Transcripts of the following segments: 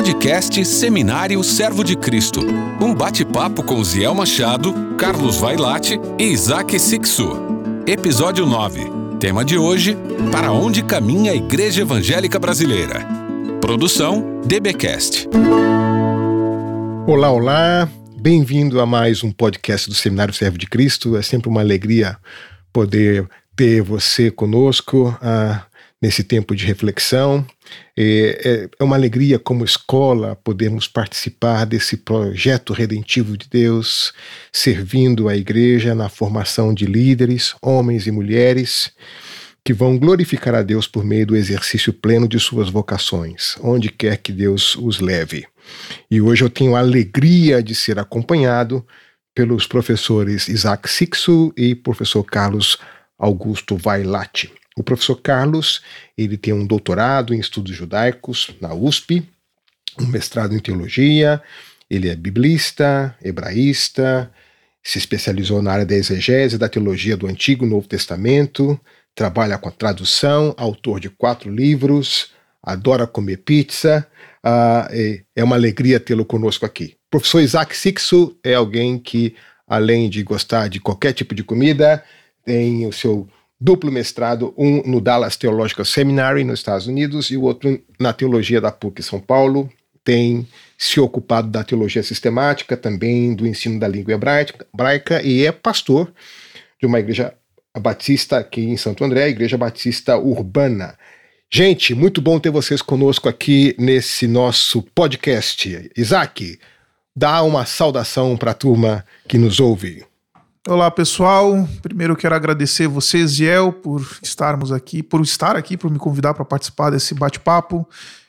Podcast Seminário Servo de Cristo. Um bate-papo com Ziel Machado, Carlos Vailate e Isaac Sixu. Episódio 9. Tema de hoje: Para onde caminha a Igreja Evangélica Brasileira? Produção DBcast. Olá, olá. Bem-vindo a mais um podcast do Seminário Servo de Cristo. É sempre uma alegria poder ter você conosco uh, nesse tempo de reflexão. É, é, uma alegria, como escola, podermos participar desse projeto redentivo de Deus, servindo a igreja na formação de líderes, homens e mulheres, que vão glorificar a Deus por meio do exercício pleno de suas vocações, onde quer que Deus os leve. E hoje eu tenho a alegria de ser acompanhado pelos professores Isaac Sixu e professor Carlos Augusto Vailate. O professor Carlos, ele tem um doutorado em estudos judaicos na USP, um mestrado em teologia, ele é biblista, hebraísta, se especializou na área da exegese da teologia do Antigo e Novo Testamento, trabalha com a tradução, autor de quatro livros, adora comer pizza, uh, é uma alegria tê-lo conosco aqui. O professor Isaac Sixo é alguém que, além de gostar de qualquer tipo de comida, tem o seu duplo mestrado, um no Dallas Theological Seminary, nos Estados Unidos, e o outro na Teologia da PUC São Paulo. Tem se ocupado da teologia sistemática, também do ensino da língua hebraica, e é pastor de uma igreja batista aqui em Santo André, a Igreja Batista Urbana. Gente, muito bom ter vocês conosco aqui nesse nosso podcast. Isaac, dá uma saudação para a turma que nos ouve. Olá pessoal, primeiro eu quero agradecer você, Ziel, por estarmos aqui, por estar aqui, por me convidar para participar desse bate-papo.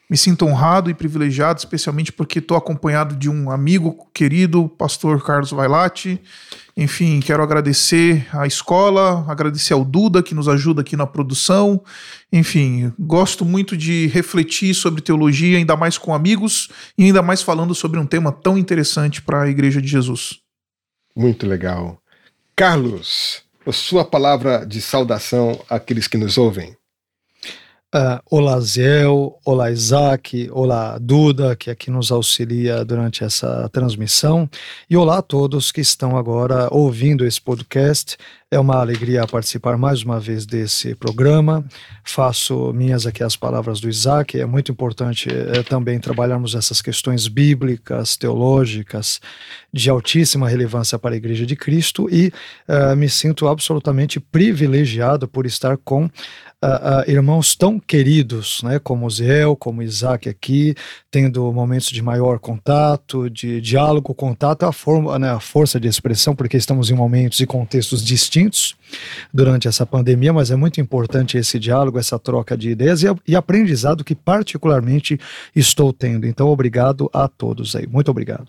Me sinto honrado e privilegiado, especialmente porque estou acompanhado de um amigo querido, pastor Carlos Vailate. Enfim, quero agradecer à escola, agradecer ao Duda, que nos ajuda aqui na produção. Enfim, gosto muito de refletir sobre teologia, ainda mais com amigos e ainda mais falando sobre um tema tão interessante para a Igreja de Jesus. Muito legal. Carlos, a sua palavra de saudação àqueles que nos ouvem. Uh, olá, Zéu, olá, Isaac, olá, Duda, que aqui nos auxilia durante essa transmissão, e olá a todos que estão agora ouvindo esse podcast. É uma alegria participar mais uma vez desse programa. Faço minhas aqui as palavras do Isaac. É muito importante é, também trabalharmos essas questões bíblicas, teológicas, de altíssima relevância para a Igreja de Cristo, e uh, me sinto absolutamente privilegiado por estar com uh, uh, irmãos tão queridos, né, como Zéu, como Isaac aqui, tendo momentos de maior contato, de diálogo, contato, a, forma, né, a força de expressão, porque estamos em momentos e contextos distintos durante essa pandemia, mas é muito importante esse diálogo, essa troca de ideias e, e aprendizado que particularmente estou tendo. Então, obrigado a todos aí. Muito obrigado.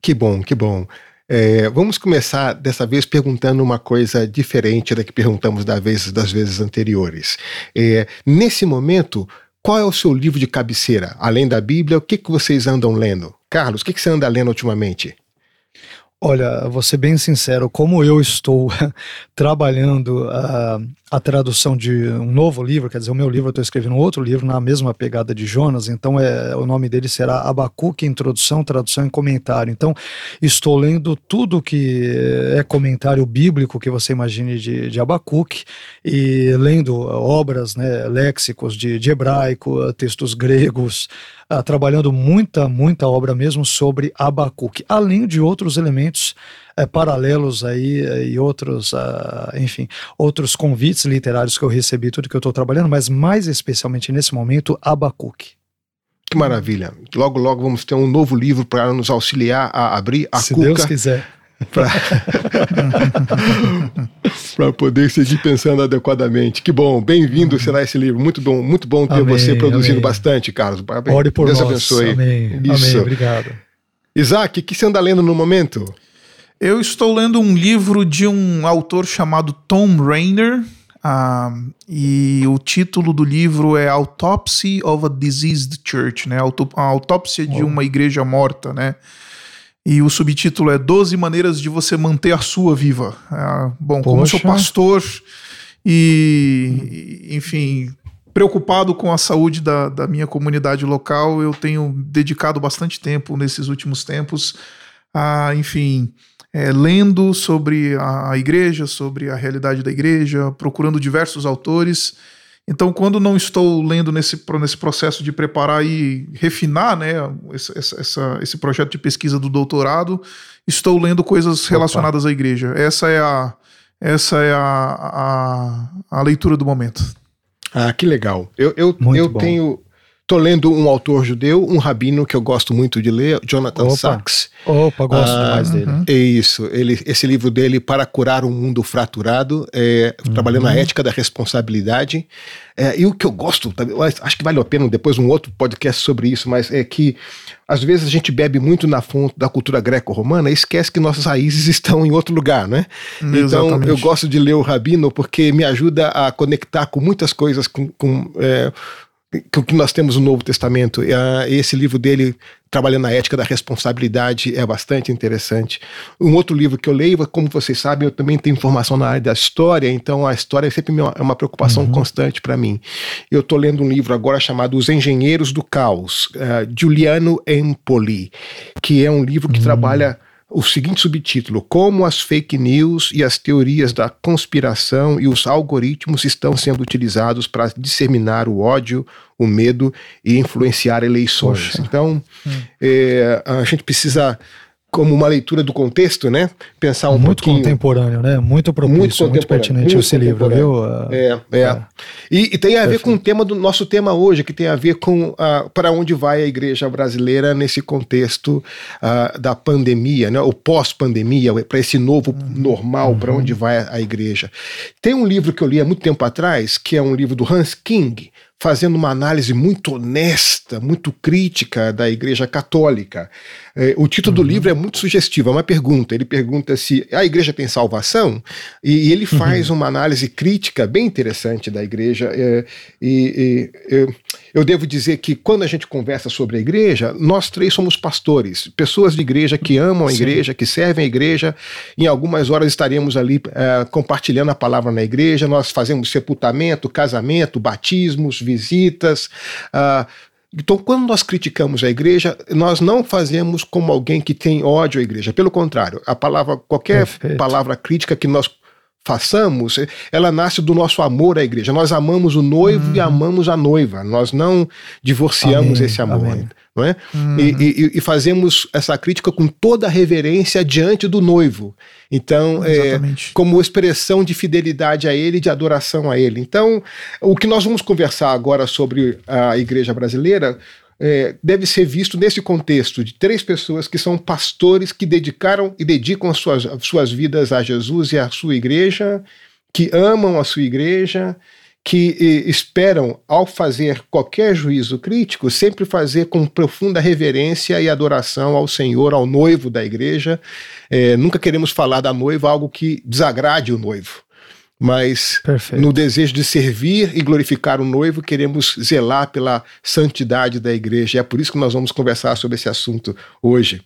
Que bom, que bom. É, vamos começar dessa vez perguntando uma coisa diferente da que perguntamos das vezes, das vezes anteriores. É, nesse momento, qual é o seu livro de cabeceira? Além da Bíblia, o que, que vocês andam lendo? Carlos, o que, que você anda lendo ultimamente? Olha, vou ser bem sincero, como eu estou trabalhando a, a tradução de um novo livro, quer dizer, o meu livro, eu estou escrevendo outro livro na mesma pegada de Jonas, então é, o nome dele será Abacuque, Introdução, Tradução e Comentário. Então, estou lendo tudo que é comentário bíblico que você imagine de, de Abacuque e lendo obras, né, léxicos de, de hebraico, textos gregos, uh, trabalhando muita, muita obra mesmo sobre Abacuque, além de outros elementos uh, paralelos aí uh, e outros, ah, enfim, outros convites literários que eu recebi, tudo que eu estou trabalhando, mas mais especialmente nesse momento, Abacuque. Que maravilha. Logo, logo vamos ter um novo livro para nos auxiliar a abrir a Se cuca. Deus quiser para poder seguir pensando adequadamente. Que bom, bem-vindo será esse livro. Muito bom, muito bom ter amém, você produzindo amém. bastante, Carlos. Parabéns. Ore por Deus nós. abençoe. Amém. Isso. Amém. Obrigado. Isaac, o que você anda lendo no momento? Eu estou lendo um livro de um autor chamado Tom Rainer. Uh, e o título do livro é Autopsy of a Diseased Church, né? A autópsia de uma igreja morta, né? E o subtítulo é 12 maneiras de você manter a sua viva. É, bom, Poxa. como sou pastor e, enfim, preocupado com a saúde da, da minha comunidade local, eu tenho dedicado bastante tempo nesses últimos tempos a, enfim, é, lendo sobre a, a igreja, sobre a realidade da igreja, procurando diversos autores. Então, quando não estou lendo nesse, nesse processo de preparar e refinar né, esse, essa, esse projeto de pesquisa do doutorado, estou lendo coisas relacionadas Opa. à igreja. Essa é a, essa é a, a, a leitura do momento. Ah, que legal. Eu, eu, eu tenho Estou lendo um autor judeu, um rabino que eu gosto muito de ler, Jonathan Opa. Sachs. Opa, gosto ah, demais dele. É isso. Ele, esse livro dele, Para Curar um Mundo Fraturado, é, uhum. trabalhando na ética da responsabilidade. É, e o que eu gosto, acho que vale a pena depois um outro podcast sobre isso, mas é que às vezes a gente bebe muito na fonte da cultura greco-romana e esquece que nossas raízes estão em outro lugar, né? Então eu gosto de ler o Rabino porque me ajuda a conectar com muitas coisas, com, com é, o que nós temos no Novo Testamento. Esse livro dele, trabalhando na ética da responsabilidade, é bastante interessante. Um outro livro que eu leio, como vocês sabem, eu também tenho formação na área da história, então a história é sempre é uma preocupação uhum. constante para mim. Eu estou lendo um livro agora chamado Os Engenheiros do Caos, uh, Giuliano Empoli, que é um livro que uhum. trabalha o seguinte subtítulo: Como as fake news e as teorias da conspiração e os algoritmos estão sendo utilizados para disseminar o ódio, o medo e influenciar eleições. Poxa. Então, hum. é, a gente precisa como uma leitura do contexto, né? Pensar um muito pouquinho... contemporâneo, né? Muito propício, muito, muito pertinente muito esse livro, viu? É, é. é. E, e, tem a ver com o tema do nosso tema hoje, que tem a ver com uh, para onde vai a igreja brasileira nesse contexto uh, da pandemia, né? O pós-pandemia, para esse novo uhum. normal, uhum. para onde vai a igreja. Tem um livro que eu li há muito tempo atrás, que é um livro do Hans King, fazendo uma análise muito honesta, muito crítica da Igreja Católica. É, o título uhum. do livro é muito sugestivo, é uma pergunta. Ele pergunta se a Igreja tem salvação, e, ele uhum. faz uhum. uma análise crítica bem interessante da Igreja. É, e, e eu devo dizer que quando a gente conversa sobre a Igreja, nós três somos pastores, pessoas de igreja que amam a Sim. Igreja, que servem a Igreja. Em algumas horas estaremos ali é, compartilhando a palavra na Igreja. Nós fazemos sepultamento, casamento, batismos, visitas. Uh, então, quando nós criticamos a igreja, nós não fazemos como alguém que tem ódio à igreja. Pelo contrário, a palavra, qualquer Perfeito. palavra crítica que nós façamos, ela nasce do nosso amor à igreja. Nós amamos o noivo hum. e amamos a noiva. Nós não divorciamos Amém. esse amor. Amém. Não é? Hum. E, e, e, fazemos essa crítica com toda a reverência diante do noivo. Então, é, como expressão de fidelidade a ele, de adoração a ele. Então, o que nós vamos conversar agora sobre a igreja brasileira é, deve ser visto nesse contexto de três pessoas que são pastores que dedicaram e dedicam as suas, as suas vidas a Jesus e à sua igreja, que amam a sua igreja, que e, esperam, ao fazer qualquer juízo crítico, sempre fazer com profunda reverência e adoração ao Senhor, ao noivo da igreja. É, nunca queremos falar da noiva algo que desagrade o noivo mas Perfeito. no desejo de servir e glorificar o noivo, queremos zelar pela santidade da igreja. É por isso que nós vamos conversar sobre esse assunto hoje.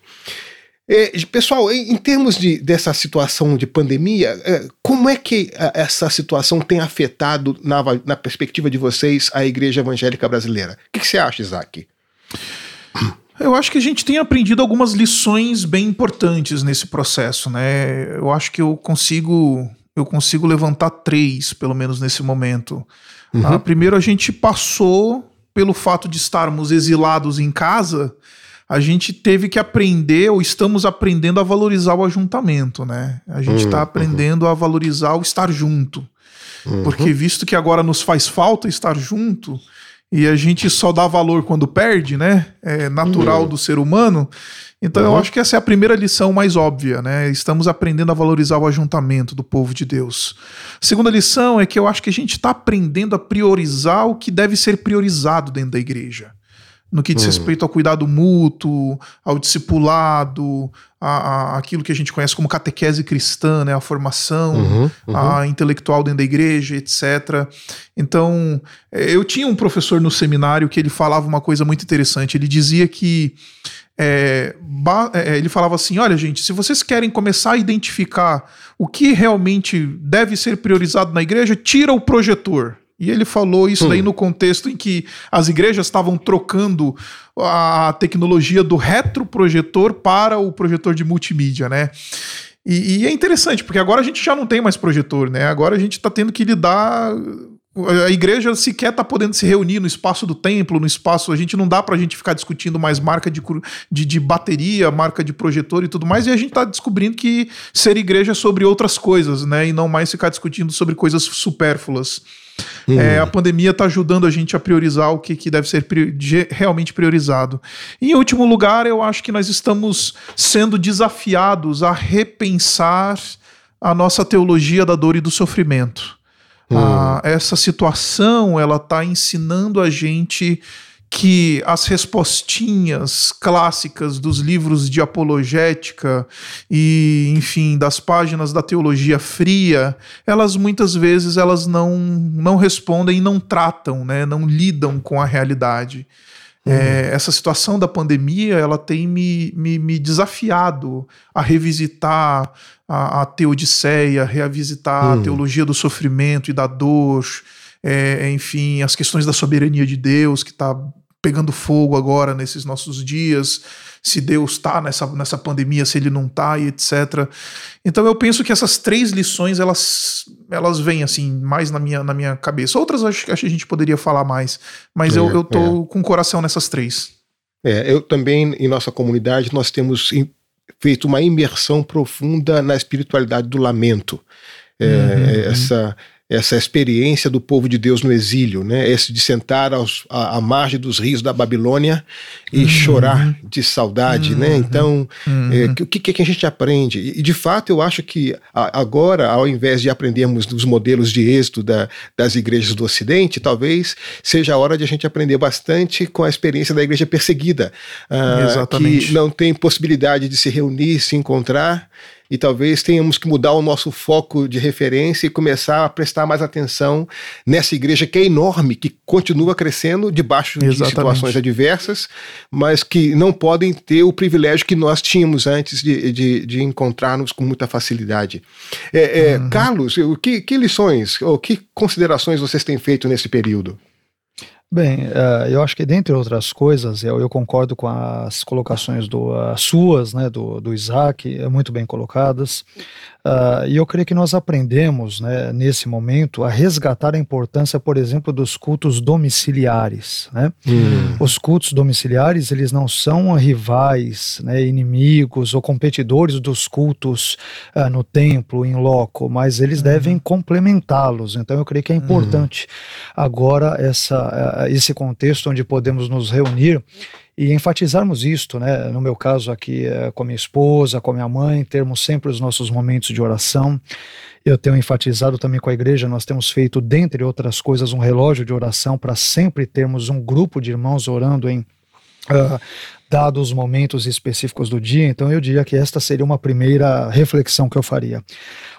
É, pessoal, em, termos de, dessa situação de pandemia, é, como é que a, essa situação tem afetado, na, na, perspectiva de vocês, a igreja evangélica brasileira? O que, que você acha, Isaac? Eu acho que a gente tem aprendido algumas lições bem importantes nesse processo, né? Eu acho que eu consigo eu consigo levantar três, pelo menos nesse momento. Uhum. Ah, primeiro, a gente passou pelo fato de estarmos exilados em casa, a gente teve que aprender, ou estamos aprendendo a valorizar o ajuntamento, né? A gente está uhum. aprendendo a valorizar o estar junto. Uhum. Porque visto que agora nos faz falta estar junto, e a gente só dá valor quando perde, né? É natural uhum. do ser humano. Então uhum. eu acho que essa é a primeira lição mais óbvia, né? Estamos aprendendo a valorizar o ajuntamento do povo de Deus. A segunda lição é que eu acho que a gente está aprendendo a priorizar o que deve ser priorizado dentro da igreja. No que diz uhum. respeito ao cuidado mútuo, ao discipulado, a, a, aquilo que a gente conhece como catequese cristã, né? a formação uhum, uhum. A intelectual dentro da igreja, etc. Então, eh, eu tinha um professor no seminário que ele falava uma coisa muito interessante. Ele dizia que é, é, ele falava assim: olha, gente, se vocês querem começar a identificar o que realmente deve ser priorizado na igreja, tira o projetor E ele falou isso hum. daí no contexto em que as igrejas estavam trocando a tecnologia do retroprojetor para o projetor de multimídia, né? E, e, é interessante, porque agora a gente já não tem mais projetor, né? Agora a gente está tendo que lidar a igreja sequer está podendo se reunir no espaço do templo, no espaço. A gente não dá para a gente ficar discutindo mais marca de, de, de, bateria, marca de projetor e tudo mais. E a gente está descobrindo que ser igreja é sobre outras coisas, né? E não mais ficar discutindo sobre coisas supérfluas. Hum. É, a pandemia está ajudando a gente a priorizar o que, que deve ser priori realmente priorizado. E, em último lugar, eu acho que nós estamos sendo desafiados a repensar a nossa teologia da dor e do sofrimento. Hum. Ah, essa situação ela está ensinando a gente que as respostinhas clássicas dos livros de apologética e, enfim, das páginas da teologia fria, elas muitas vezes elas não, não respondem e não tratam, né, não lidam com a realidade. Uhum. É, essa situação da pandemia ela tem me, me, me desafiado a revisitar a, a teodiceia, revisitar uhum. a teologia do sofrimento e da dor, é, enfim, as questões da soberania de Deus que está pegando fogo agora nesses nossos dias, se Deus está nessa, nessa pandemia, se ele não está e etc. Então eu penso que essas três lições elas elas vêm assim mais na minha, na minha cabeça. Outras acho, acho que a gente poderia falar mais, mas é, eu, eu tô é. com o coração nessas três. É, eu também em nossa comunidade nós temos feito uma imersão profunda na espiritualidade do lamento. É, uhum, essa essa experiência do povo de Deus no exílio, né? Esse de sentar aos, à, à margem dos rios da Babilônia e uhum. chorar de saudade, né? uhum. né? Então, uhum. é, o que, que a gente aprende? E, de fato, eu acho que agora, ao invés de aprendermos dos modelos de êxito da, das igrejas do Ocidente, talvez seja a hora de a gente aprender bastante com a experiência da igreja perseguida, uh, que não tem possibilidade de se reunir, se encontrar e talvez tenhamos que mudar o nosso foco de referência e começar a prestar mais atenção nessa igreja que é enorme, que continua crescendo debaixo Exatamente. de situações adversas, mas que não podem ter o privilégio que nós tínhamos antes de, de, de encontrar-nos com muita facilidade. É, é, uhum. Carlos, que, que lições ou que considerações vocês têm feito nesse período? Bem, uh, eu acho que dentre outras coisas, eu, eu concordo com as colocações do, suas, né, do, do Isaac, é muito bem colocadas. Uh, e eu creio que nós aprendemos, né, nesse momento, a resgatar a importância, por exemplo, dos cultos domiciliares. Né? Hum. Os cultos domiciliares, eles não são rivais, né, inimigos ou competidores dos cultos uh, no templo, em loco, mas eles hum. devem complementá-los. Então eu creio que é hum. importante hum. agora essa, uh, esse contexto onde podemos nos reunir e enfatizarmos isto, né? No meu caso aqui é, com minha esposa, com minha mãe, termos sempre os nossos momentos de oração. Eu tenho enfatizado também com a igreja, nós temos feito, dentre outras coisas, um relógio de oração para sempre termos um grupo de irmãos orando em Uh, dados os momentos específicos do dia, então eu diria que esta seria uma primeira reflexão que eu faria.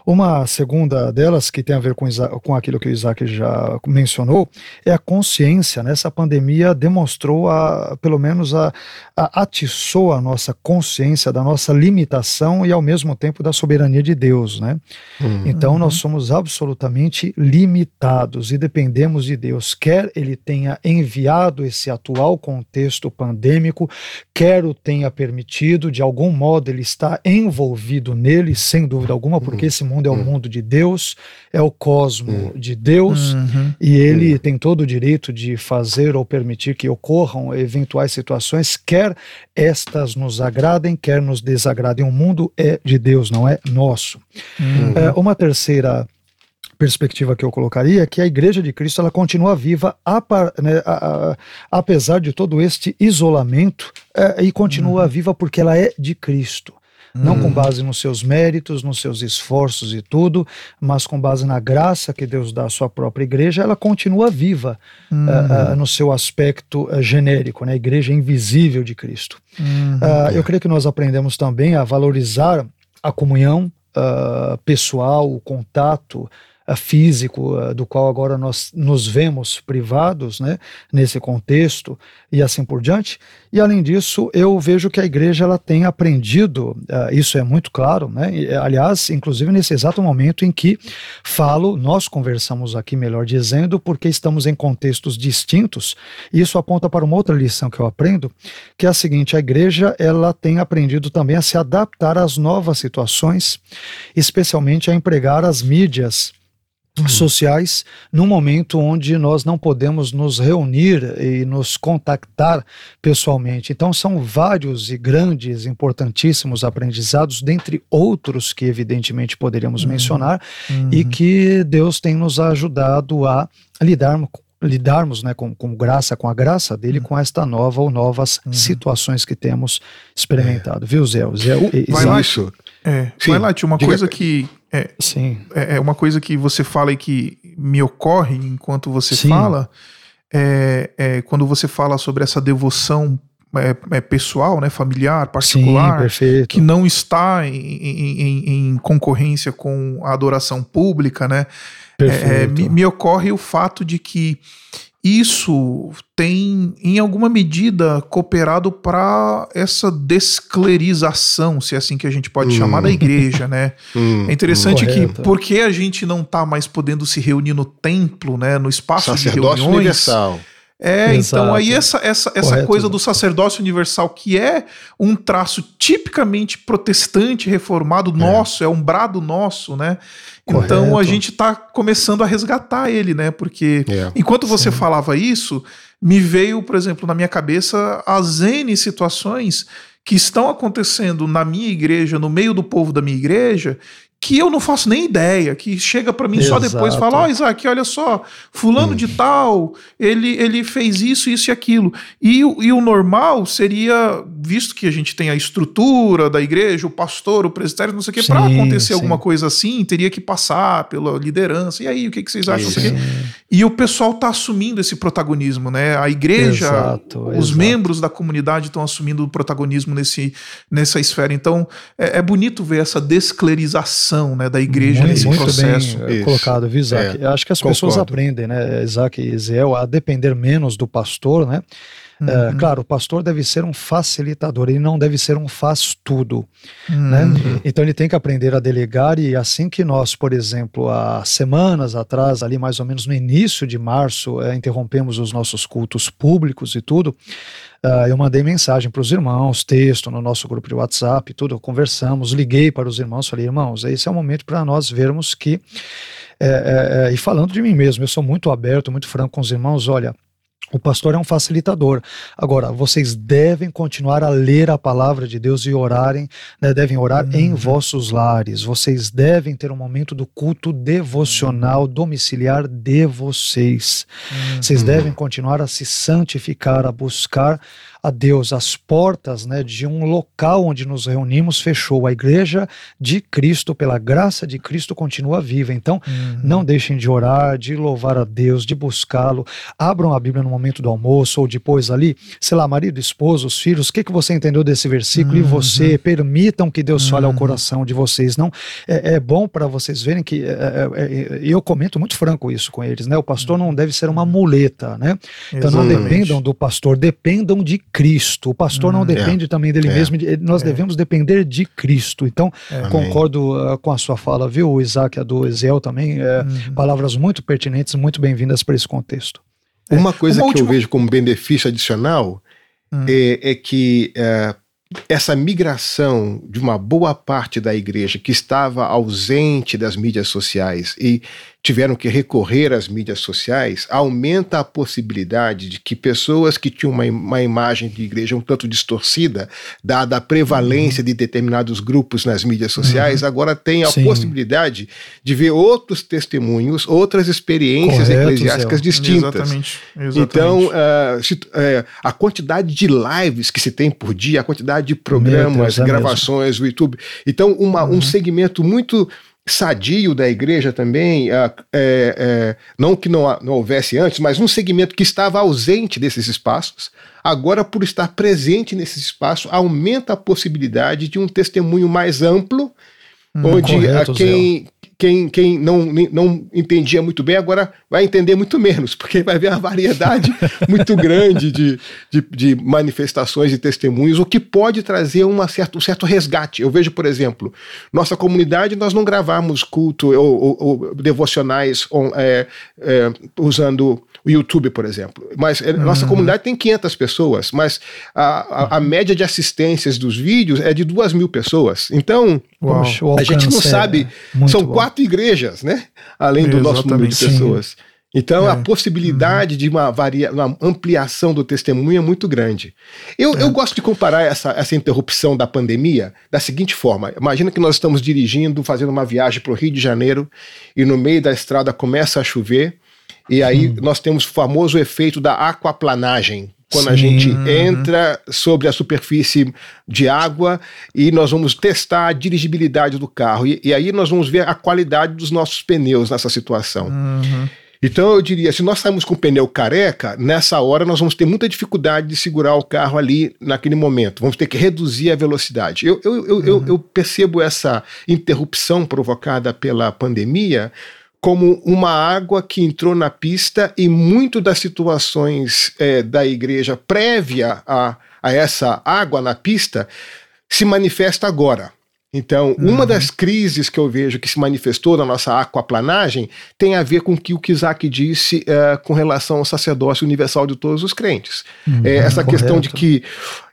Uma segunda delas, que tem a ver com, com aquilo que o Isaac já mencionou, é a consciência. Né? Essa pandemia demonstrou, a, pelo menos, a, a, atiçou a nossa consciência da nossa limitação e, ao mesmo tempo, da soberania de Deus. Né? Uhum. Então, nós somos absolutamente limitados e dependemos de Deus. Quer Ele tenha enviado esse atual contexto pandêmico, quer o tenha permitido, de algum modo ele está envolvido nele, sem dúvida alguma, porque uhum. esse mundo é o uhum. mundo de Deus, é o cosmo uhum. de Deus, uhum. e ele tem todo o direito de fazer ou permitir que ocorram eventuais situações, quer estas nos agradem, quer nos desagradem. O mundo é de Deus, não é nosso. Uhum. É, uma terceira perspectiva que eu colocaria é que a Igreja de Cristo ela continua viva né, a, a, apesar de todo este isolamento é, e continua uhum. viva porque ela é de Cristo. Não com hum. base nos seus méritos, nos seus esforços e tudo, mas com base na graça que Deus dá à sua própria igreja, ela continua viva uhum. uh, uh, no seu aspecto uh, genérico, né? a igreja invisível de Cristo. Uhum. eu creio que nós aprendemos também a valorizar a comunhão pessoal, o contato físico do qual agora nós nos vemos privados, né, nesse contexto e assim por diante. E além disso, eu vejo que a igreja ela tem aprendido, uh, isso é muito claro, né? Aliás, inclusive nesse exato momento em que falo, nós conversamos aqui, melhor dizendo, porque estamos em contextos distintos. Isso aponta para uma outra lição que eu aprendo, que é a seguinte: a igreja ela tem aprendido também a se adaptar às novas situações, especialmente a empregar as mídias Uhum. sociais num momento onde nós não podemos nos reunir e nos contactar pessoalmente. Então são vários e grandes, importantíssimos aprendizados, dentre outros que evidentemente poderíamos uhum. mencionar uhum. e que Deus tem nos ajudado a lidar lidarmos né, com, com graça, com a graça dele, uhum. com esta nova ou novas uhum. situações que temos experimentado. É. Viu, Zé? Zé lá, isso. É, Sim. vai lá, uma Diga. coisa que é, Sim. É, é, uma coisa que você fala e que me ocorre enquanto você Sim. fala. É, é, quando você fala sobre essa devoção é, é pessoal, né, familiar, particular, Sim, que não está em, em, em, concorrência com a adoração pública, né? É, me, me, ocorre o fato de que isso tem, em alguma medida, cooperado para essa desclerização, se é assim que a gente pode hum. chamar, da igreja, né? Hum, é interessante que, porque a gente não está mais podendo se reunir no templo, né, no espaço de reuniões... universal é, Exato. então aí essa, essa, essa coisa do sacerdócio universal, que é um traço tipicamente protestante, reformado, é. nosso, é um brado nosso, né? Correto. Então a gente está começando a resgatar ele, né? Porque é. enquanto você Sim. falava isso, me veio, por exemplo, na minha cabeça as N situações que estão acontecendo na minha igreja, no meio do povo da minha igreja, que eu não faço nem ideia, que chega para mim Exato. só depois e fala: Ó, oh, Isaac, olha só, fulano hum. de tal, ele, ele fez isso, isso e aquilo. E, e o normal seria, visto que a gente tem a estrutura da igreja, o pastor, o presbitério, não sei o que, para acontecer sim. alguma coisa assim, teria que passar pela liderança. E aí, o que, que vocês acham? E o pessoal tá assumindo esse protagonismo, né? A igreja, exato, os exato. membros da comunidade estão assumindo o protagonismo nesse, nessa esfera. Então, é, é bonito ver essa desclerização né, da igreja muito, nesse muito processo. Bem Isso. colocado, viu, Isaac? É, Acho que as concordo. pessoas aprendem, né, Isaac e Zeel, a depender menos do pastor, né? É, uhum. É, claro, o pastor deve ser um facilitador, ele não deve ser um faz-tudo. Né? Uhum. Né? Então ele tem que aprender a delegar, e assim que nós, por exemplo, há semanas atrás, ali mais ou menos no início de março, é, interrompemos os nossos cultos públicos e tudo, Uh, eu mandei mensagem para os irmãos, texto no nosso grupo de WhatsApp, tudo, conversamos, liguei para os irmãos, falei, irmãos, esse é o momento para nós vermos que, é, é, e falando de mim mesmo, eu sou muito aberto, muito franco com os irmãos, olha, o pastor é um facilitador. Agora, vocês devem continuar a ler a palavra de Deus e orarem, né, devem orar uhum. em vossos lares. Vocês devem ter um momento do culto devocional domiciliar de vocês. Uhum. Vocês devem continuar a se santificar, a buscar a Deus. As portas né, de um local onde nos reunimos fechou. A igreja de Cristo, pela graça de Cristo, continua viva. Então, uhum. não deixem de orar, de louvar a Deus, de buscá-lo. Abram a Bíblia no momento do almoço ou depois ali, sei lá, marido, esposa, os filhos. O que, que você entendeu desse versículo? Uhum. E você, permitam que Deus fale ao uhum. coração de vocês. Não É, é bom para vocês verem que. É, é, é, eu comento muito franco isso com eles, né? O pastor não deve ser uma muleta, né? Então, não dependam do pastor, dependam de Cristo. O pastor hum, não depende é. também dele é. mesmo, nós é. devemos depender de Cristo. Então, é. concordo uh, com a sua fala, viu, Isaac, a do Ezel também, uhum. palavras muito pertinentes, muito bem-vindas para esse contexto. Uma coisa Uma que última... eu vejo como benefício adicional hum. é, que essa migração de uma boa parte da igreja que estava ausente das mídias sociais e tiveram que recorrer às mídias sociais, aumenta a possibilidade de que pessoas que tinham uma, uma imagem de igreja um tanto distorcida, dada a prevalência uhum. de determinados grupos nas mídias sociais, uhum. agora têm a Sim. possibilidade de ver outros testemunhos, outras experiências Correto, eclesiásticas Zé. distintas. Exatamente. Exatamente. Então, uh, se, uh, a quantidade de lives que se tem por dia, a quantidade de programas, Deus, é gravações, o YouTube. Então, uma, uhum. um segmento muito sadio da igreja também, é, é, não que não, não houvesse antes, mas um segmento que estava ausente desses espaços, agora por estar presente nesse espaço, aumenta a possibilidade de um testemunho mais amplo, hum, onde correto, a quem, quem, quem não, não entendia muito bem agora vai entender muito menos, porque vai ver uma variedade muito grande de, de, de, manifestações e testemunhos, o que pode trazer uma certa, um certo resgate. Eu vejo, por exemplo, nossa comunidade, nós não gravamos culto ou, ou, ou devocionais é, é, usando o YouTube, por exemplo. Mas é, uhum. nossa comunidade tem 500 pessoas, mas a, a, a, média de assistências dos vídeos é de duas mil pessoas. Então, Uau, a gente não sabe. São bom. quatro igrejas, né? Além do Exatamente, nosso número de pessoas. Sim. Então, é. a possibilidade uhum. de uma, varia, uma ampliação do testemunho é muito grande. Eu, é. eu gosto de comparar essa, essa interrupção da pandemia da seguinte forma: imagina que nós estamos dirigindo, fazendo uma viagem para o Rio de Janeiro, e no meio da estrada começa a chover, e aí hum. nós temos o famoso efeito da aquaplanagem, quando Sim. a gente entra sobre a superfície de água e nós vamos testar a dirigibilidade do carro. E, e aí nós vamos ver a qualidade dos nossos pneus nessa situação. Uhum. Então eu diria, se nós saímos com o pneu careca, nessa hora nós vamos ter muita dificuldade de segurar o carro ali naquele momento. Vamos ter que reduzir a velocidade. Eu, eu, eu, uhum. eu, eu percebo essa interrupção provocada pela pandemia como uma água que entrou na pista e muito das situações é, da igreja prévia a, a essa água na pista se manifesta agora. Então, uhum. uma das crises que eu vejo que se manifestou na nossa aquaplanagem tem a ver com que o que Isaac disse é, com relação ao sacerdócio universal de todos os crentes. Uhum, é, essa correto. questão de que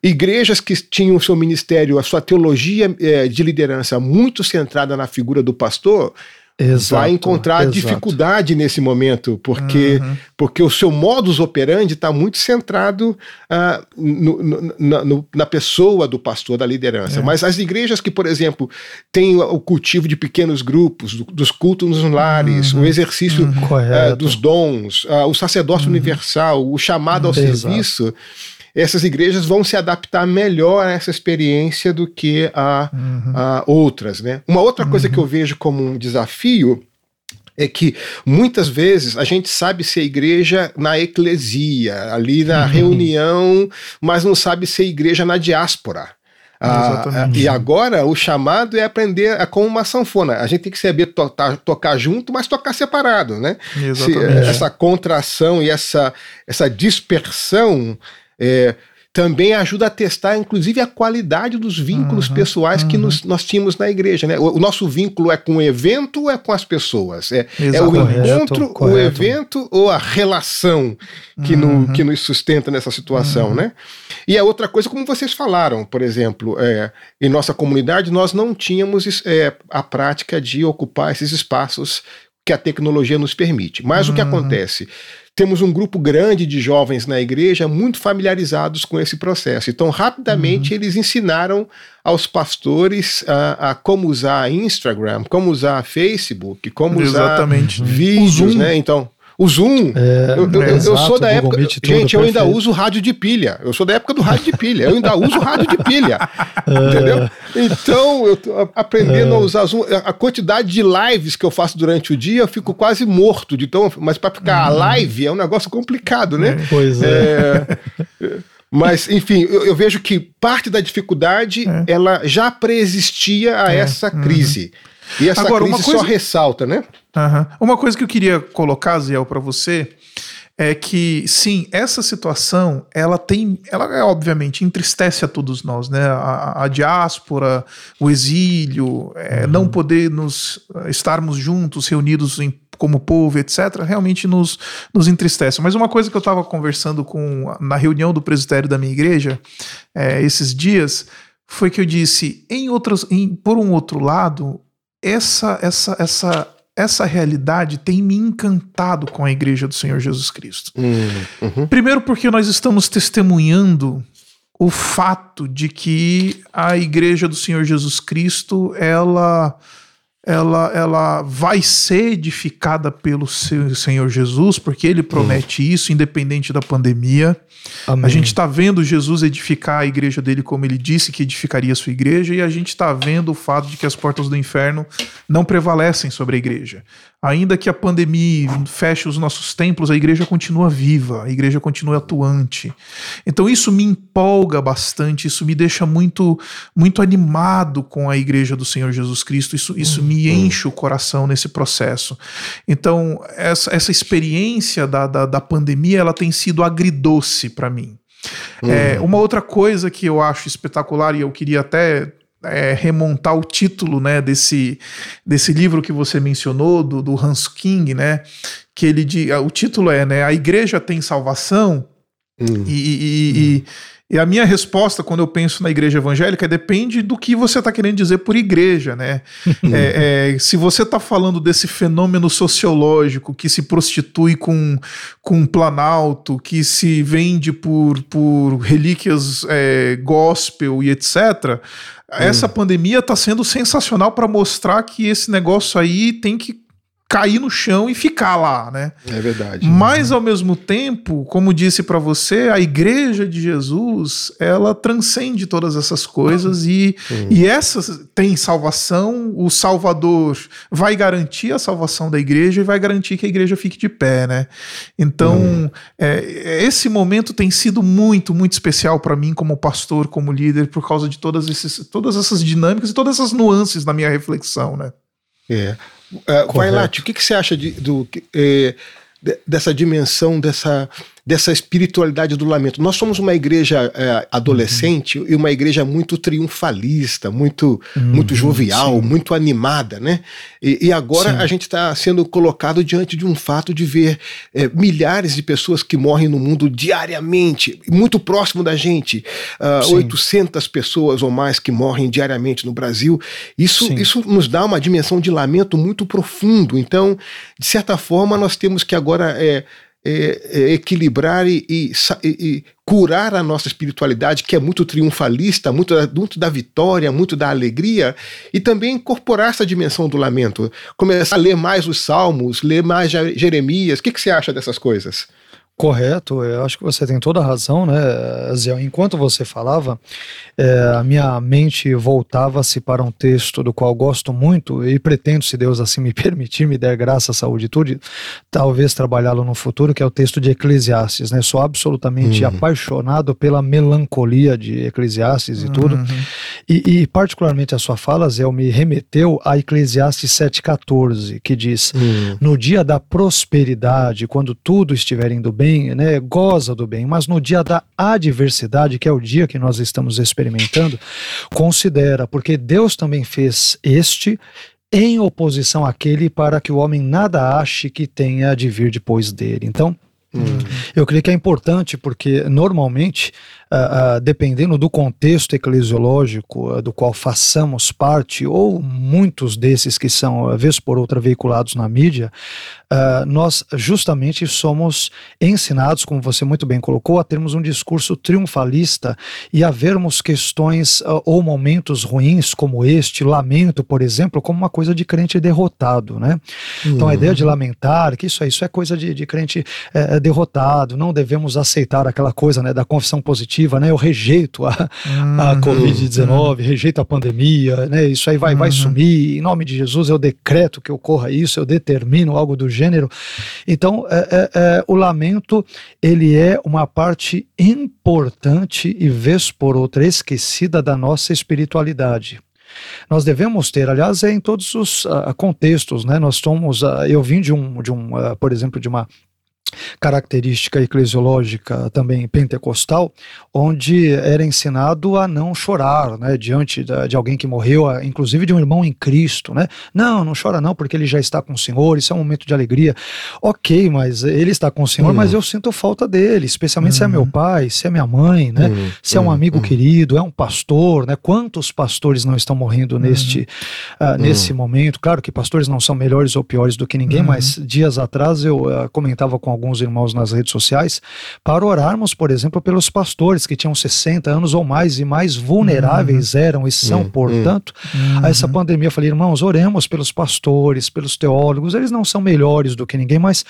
igrejas que tinham o seu ministério, a sua teologia é, de liderança muito centrada na figura do pastor, Exato, vai encontrar exato. dificuldade nesse momento, porque, uhum. porque o seu modus operandi está muito centrado uh, no, no, na, no, na, pessoa do pastor, da liderança. É. Mas as igrejas que, por exemplo, têm o cultivo de pequenos grupos, do, dos cultos nos lares, uhum. o exercício uhum. uh, dos dons, uh, o sacerdócio uhum. universal, o chamado ao serviço essas igrejas vão se adaptar melhor a essa experiência do que a, uhum. a outras. Né? Uma outra uhum. coisa que eu vejo como um desafio é que muitas vezes a gente sabe ser igreja na eclesia, ali na uhum. reunião, mas não sabe ser igreja na diáspora. Ah, e agora o chamado é aprender a, como uma sanfona. A gente tem que saber to tocar junto, mas tocar separado, né? Se, essa contração e essa, essa dispersão é, também ajuda a testar, inclusive, a qualidade dos vínculos uhum, pessoais uhum. que nos, nós tínhamos na igreja. Né? O, o, nosso vínculo é com o evento ou é com as pessoas? É, é o encontro, correto. o evento ou a relação que, uhum. no, que nos sustenta nessa situação, uhum. né? E a outra coisa, como vocês falaram, por exemplo, é, em nossa comunidade nós não tínhamos é, a prática de ocupar esses espaços que a tecnologia nos permite. Mas o que uhum. acontece? Temos um grupo grande de jovens na igreja muito familiarizados com esse processo. Então, rapidamente, uhum. eles ensinaram aos pastores a, a, como usar Instagram, como usar Facebook, como Exatamente. usar vídeos, né? Então, o Zoom. É, eu, eu, é, eu sou da época. Meet, gente, eu ainda uso rádio de pilha. Eu sou da época do rádio de pilha. Eu ainda uso rádio de pilha. É. Entendeu? Então, eu tô aprendendo é. a usar Zoom. A quantidade de lives que eu faço durante o dia, eu fico quase morto. De tão, mas para ficar uhum. live é um negócio complicado, né? Pois é. é. Mas, enfim, eu, eu, vejo que parte da dificuldade é. ela já preexistia a essa crise. Uhum. E essa Agora, crise coisa... só ressalta, né? Uhum. Uma coisa que eu queria colocar, Ziel, para você é que sim, essa situação ela tem, ela é, obviamente entristece a todos nós, né? A, a diáspora, o exílio, é, uhum. não poder nos estarmos juntos, reunidos em, como povo, etc. Realmente nos, nos entristece. Mas uma coisa que eu estava conversando com na reunião do presbitério da minha igreja é, esses dias foi que eu disse, em outras, em, por um outro lado, essa, essa, essa, essa realidade tem me encantado com a igreja do Senhor Jesus Cristo. Uhum. uhum. Primeiro, porque nós estamos testemunhando o fato de que a igreja do Senhor Jesus Cristo ela ela, ela vai ser edificada pelo Senhor Jesus, porque ele promete uhum. isso, independente da pandemia. Amém. A gente está vendo Jesus edificar a igreja dele como ele disse que edificaria a sua igreja, e a gente está vendo o fato de que as portas do inferno não prevalecem sobre a igreja. Ainda que a pandemia feche os nossos templos, a igreja continua viva, a igreja continua atuante. Então isso me empolga bastante, isso me deixa muito muito animado com a igreja do Senhor Jesus Cristo, isso, isso me me hum. enche o coração nesse processo. Então, essa, essa experiência da, da, da pandemia ela tem sido agridoce para mim. Hum. É, uma outra coisa que eu acho espetacular, e eu queria até é, remontar o título né, desse, desse livro que você mencionou, do, do Hans King, né? Que ele o título é né, A Igreja tem Salvação. Hum. E, e, hum. e e a minha resposta, quando eu penso na igreja evangélica, depende do que você está querendo dizer por igreja, né? é, é, se você está falando desse fenômeno sociológico que se prostitui com, com planalto, que se vende por, por relíquias é, gospel e etc., essa hum. pandemia está sendo sensacional para mostrar que esse negócio aí tem que cair no chão e ficar lá, né? É verdade. Mas ao mesmo tempo, como disse para você, a igreja de Jesus, ela transcende todas essas coisas e, uhum. e essa tem salvação, o Salvador vai garantir a salvação da igreja e vai garantir que a igreja fique de pé, né? Então, uhum. é, esse momento tem sido muito, muito especial para mim como pastor, como líder, por causa de todas, esses, todas essas dinâmicas e todas essas nuances na minha reflexão, né? É. Uh, vai lá, o que, que você acha de, do, eh, dessa dimensão, dessa dessa espiritualidade do lamento. Nós somos uma igreja é, adolescente uhum. e uma igreja muito triunfalista, muito, uhum, muito jovial, sim. muito animada, né? E, e agora sim. a gente está sendo colocado diante de um fato de ver é, milhares de pessoas que morrem no mundo diariamente, muito próximo da gente, uh, 800 pessoas ou mais que morrem diariamente no Brasil. Isso, isso nos dá uma dimensão de lamento muito profundo. Então, de certa forma, nós temos que agora é, é, é, equilibrar e, e, e, curar a nossa espiritualidade, que é muito triunfalista, muito, muito da vitória, muito da alegria, e também incorporar essa dimensão do lamento. Começar a ler mais os salmos, ler mais Jeremias. O que, que você acha dessas coisas? Correto, eu acho que você tem toda a razão, né, Zé? Enquanto você falava, é, a minha mente voltava-se para um texto do qual gosto muito e pretendo, se Deus assim me permitir, me der graça, saúde e tudo, talvez trabalhá-lo no futuro, que é o texto de Eclesiastes, né? Sou absolutamente uhum. apaixonado pela melancolia de Eclesiastes e uhum. tudo. E, e, particularmente a sua fala, Zé, me remeteu a Eclesiastes 7,14, que diz: uhum. No dia da prosperidade, quando tudo estiver indo bem, bem, né, goza do bem, mas no dia da adversidade, que é o dia que nós estamos experimentando, considera, porque Deus também fez este em oposição àquele para que o homem nada ache que tenha de vir depois dele. Então, Hum. Eu creio que é importante porque normalmente uh, dependendo do contexto eclesiológico uh, do qual façamos parte, ou muitos desses que são, vez por outra, veiculados na mídia, nós justamente somos ensinados, como você muito bem colocou, a termos um discurso triunfalista e a vermos questões ou momentos ruins como este, lamento, por exemplo, como uma coisa de crente derrotado, né? Uhum. Então a ideia de lamentar, que isso é, isso é coisa de, de crente é, derrotado, não devemos aceitar aquela coisa né, da confissão positiva né? Eu rejeito a, uhum. a Covid-19, uhum. rejeito a pandemia, né? Isso aí vai, uhum. vai sumir. Em nome de Jesus, eu decreto que ocorra isso, eu determino algo do gênero. Então, é, é, é, o lamento, ele é uma parte importante e, vez por outra, esquecida da nossa espiritualidade. Nós devemos ter, aliás, é em todos os uh, contextos, né? Nós somos, uh, eu vim de um, de um uh, por exemplo, de uma característica eclesiológica também pentecostal, onde era ensinado a não chorar, né, diante de alguém que morreu, inclusive de um irmão em Cristo, né? Não, não chora não, porque ele já está com o Senhor, isso é um momento de alegria. Ok, mas ele está com o Senhor, mas eu sinto falta dele, especialmente se é meu pai, se é minha mãe, né? se é um amigo querido, é um pastor, né? Quantos pastores não estão morrendo neste, uh, nesse momento? Claro que pastores não são melhores ou piores do que ninguém, mas dias atrás eu uh, comentava com alguns irmãos nas redes sociais, para orarmos, por exemplo, pelos pastores que tinham 60 anos ou mais e mais vulneráveis uhum. eram e são, uhum. portanto, uhum. a essa pandemia. Eu falei, irmãos, oremos pelos pastores, pelos teólogos, eles não são melhores do que ninguém, mas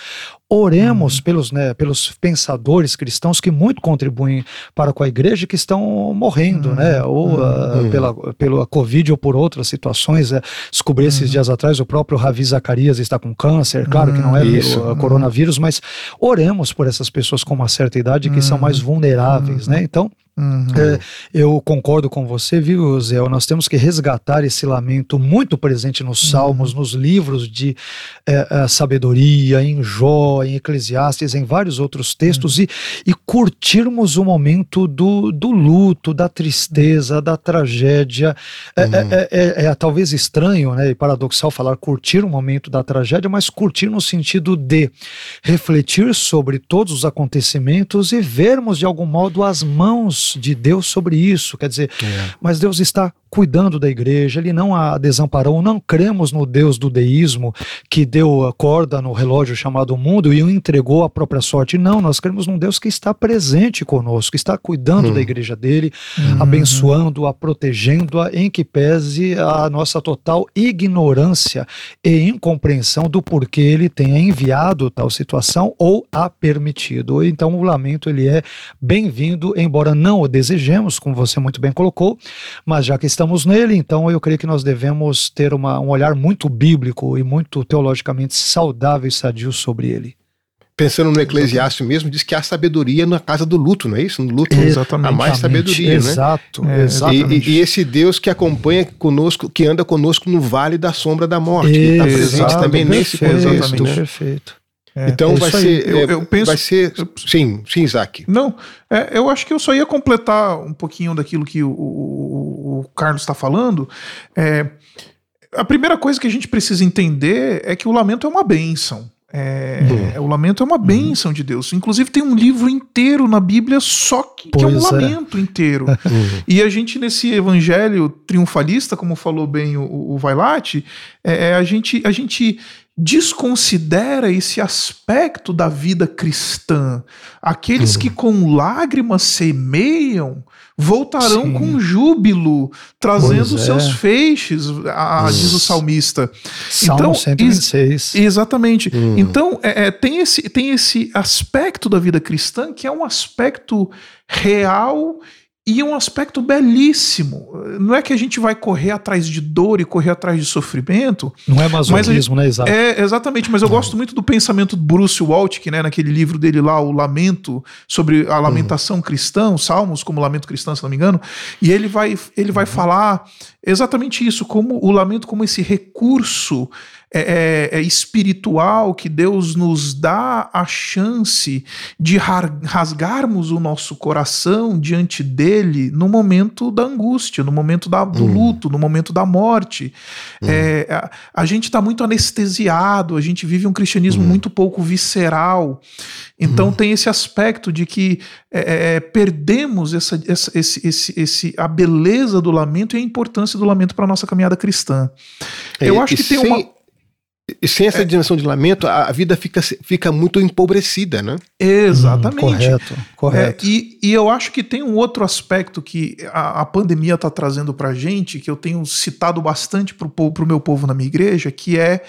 oremos uhum. pelos, né, pelos pensadores cristãos que muito contribuem para com a igreja que estão morrendo, né, uhum. ou uh, pela, pela Covid ou por outras situações. É, descobri esses dias atrás o próprio Ravi Zacarias está com câncer, claro que não é pelo coronavírus, mas oremos por essas pessoas com uma certa idade que são mais vulneráveis, né? Então, Uhum. É, eu concordo com você, viu, Zé? Nós temos que resgatar esse lamento muito presente nos uhum. Salmos, uhum. nos livros de é, é, sabedoria, em Jó, em Eclesiastes, em vários outros textos, uhum. e, e curtirmos o momento do, do luto, da tristeza, da tragédia. É, uhum. É, é, é, talvez estranho né, e paradoxal falar curtir o momento da tragédia, mas curtir no sentido de refletir sobre todos os acontecimentos e vermos de algum modo as mãos de Deus sobre isso. Quer dizer, é. mas Deus está cuidando da igreja, ele não a desamparou. Não cremos no Deus do deísmo que deu a corda no relógio chamado mundo e o entregou à própria sorte. Não, nós cremos num Deus que está presente conosco, que está cuidando hum. da igreja dele, hum. abençoando-a, protegendo-a, em que pese a nossa total ignorância e incompreensão do porquê ele tenha enviado tal situação ou a permitido. Então o lamento ele é bem-vindo, embora não o desejemos, como você muito bem colocou, mas já que estamos nele, então eu creio que nós devemos ter uma, um olhar muito bíblico e muito teologicamente saudável e sadio sobre ele. Pensando no Eclesiastes mesmo, diz que há sabedoria na casa do luto, não é isso? No luto Exatamente. há mais sabedoria, Exato, né? Exatamente. E, e, esse Deus que acompanha conosco, que anda conosco no vale da sombra da morte, que está presente também nesse contexto. Né? Perfeito. É, então é vai ser, eu, eu, penso, vai ser, sim, sim, Isaac. Não, é, eu acho que eu só ia completar um pouquinho daquilo que o, o, o Carlos está falando. É, a primeira coisa que a gente precisa entender é que o lamento é uma bênção. É, uhum. O lamento é uma bênção uhum. de Deus. Inclusive, tem um livro inteiro na Bíblia só que, que é um é. lamento inteiro. Uhum. E a gente, nesse evangelho triunfalista, como falou bem o, o Vailate, é, a, gente, a gente desconsidera esse aspecto da vida cristã. Aqueles uhum. que com lágrimas semeiam voltarão Sim. com júbilo, trazendo é. seus feixes, a, diz o salmista. Salmo então, 126. Ex exatamente. Uhum. Então, é, é, tem, esse, tem esse aspecto da vida cristã que é um aspecto real e um aspecto belíssimo. Não é que a gente vai correr atrás de dor e correr atrás de sofrimento. Não é masoquismo, né? Exato. É, exatamente. Mas eu gosto muito do pensamento do Bruce Waltke, né? Naquele livro dele lá, O Lamento, sobre a lamentação uhum. cristã, Salmos como lamento cristão, se não me engano. E ele vai, ele vai uhum. falar exatamente isso, como o lamento como esse recurso é, é, é, espiritual que Deus nos dá a chance de rasgarmos o nosso coração diante dele no momento da angústia, no momento da, do hum. luto, no momento da morte. Hum. É, a, a, gente está muito anestesiado, a gente vive um cristianismo hum. muito pouco visceral. Então hum. tem esse aspecto de que é, é, perdemos essa, essa, esse, esse, esse, a beleza do lamento e a importância do lamento para a nossa caminhada cristã. Eu acho que tem uma e sem essa é. dimensão de lamento, a vida fica, fica muito empobrecida, né? Exatamente. Hum, correto, correto. É, e, e eu acho que tem um outro aspecto que a, a pandemia está trazendo para gente, que eu tenho citado bastante para o meu povo na minha igreja, que é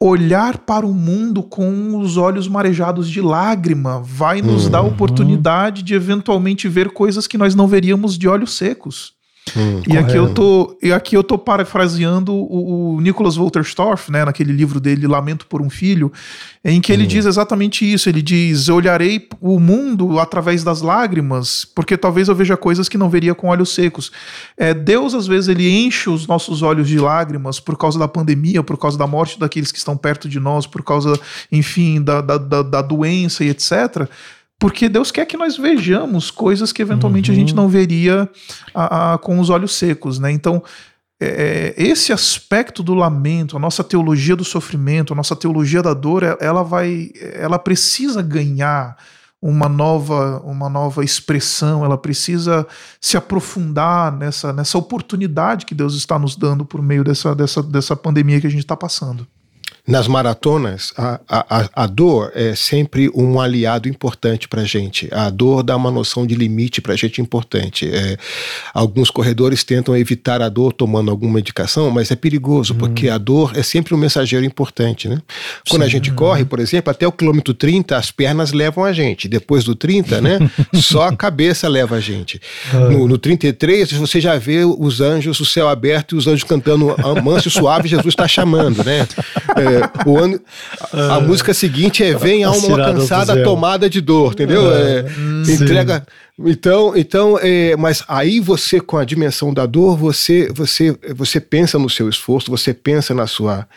olhar para o mundo com os olhos marejados de lágrima vai nos uhum. dar a oportunidade de eventualmente ver coisas que nós não veríamos de olhos secos. Hum, e aqui eu tô, e aqui eu tô parafraseando o, o Nicholas Wolterstorff, né, naquele livro dele Lamento por um Filho, em que ele hum. diz exatamente isso. Ele diz: "Eu olharei o mundo através das lágrimas, porque talvez eu veja coisas que não veria com olhos secos". É, Deus às vezes ele enche os nossos olhos de lágrimas por causa da pandemia, por causa da morte daqueles que estão perto de nós, por causa, enfim, da, da, da, da doença e etc porque Deus quer que nós vejamos coisas que eventualmente uhum. a gente uhum. não veria a, a, com os olhos secos, né? Então, é, é, esse aspecto do lamento, a nossa teologia do sofrimento, a nossa teologia da dor, ela vai, ela precisa ganhar uma nova, uma nova expressão, ela precisa se aprofundar nessa, nessa oportunidade que Deus está nos dando por meio dessa, dessa, dessa pandemia que a gente está passando. Nas maratonas, a, a, a dor é sempre um aliado importante para a gente. A dor dá uma noção de limite para a gente importante. É, alguns corredores tentam evitar a dor tomando alguma medicação, mas é perigoso, hum. porque a dor é sempre um mensageiro importante. Né? Quando Sim. a gente corre, por exemplo, até o quilômetro 30, as pernas levam a gente. Depois do 30, né, só a cabeça leva a gente. No, no 33, você já vê os anjos, o céu aberto e os anjos cantando manso e suave, Jesus está chamando. Né? É, o ano, a, a música seguinte é Vem alma uma cansada tomada de dor, entendeu? É, entrega Então, então é, mas aí você, com a dimensão da dor, você, você, você pensa no seu esforço, você pensa na sua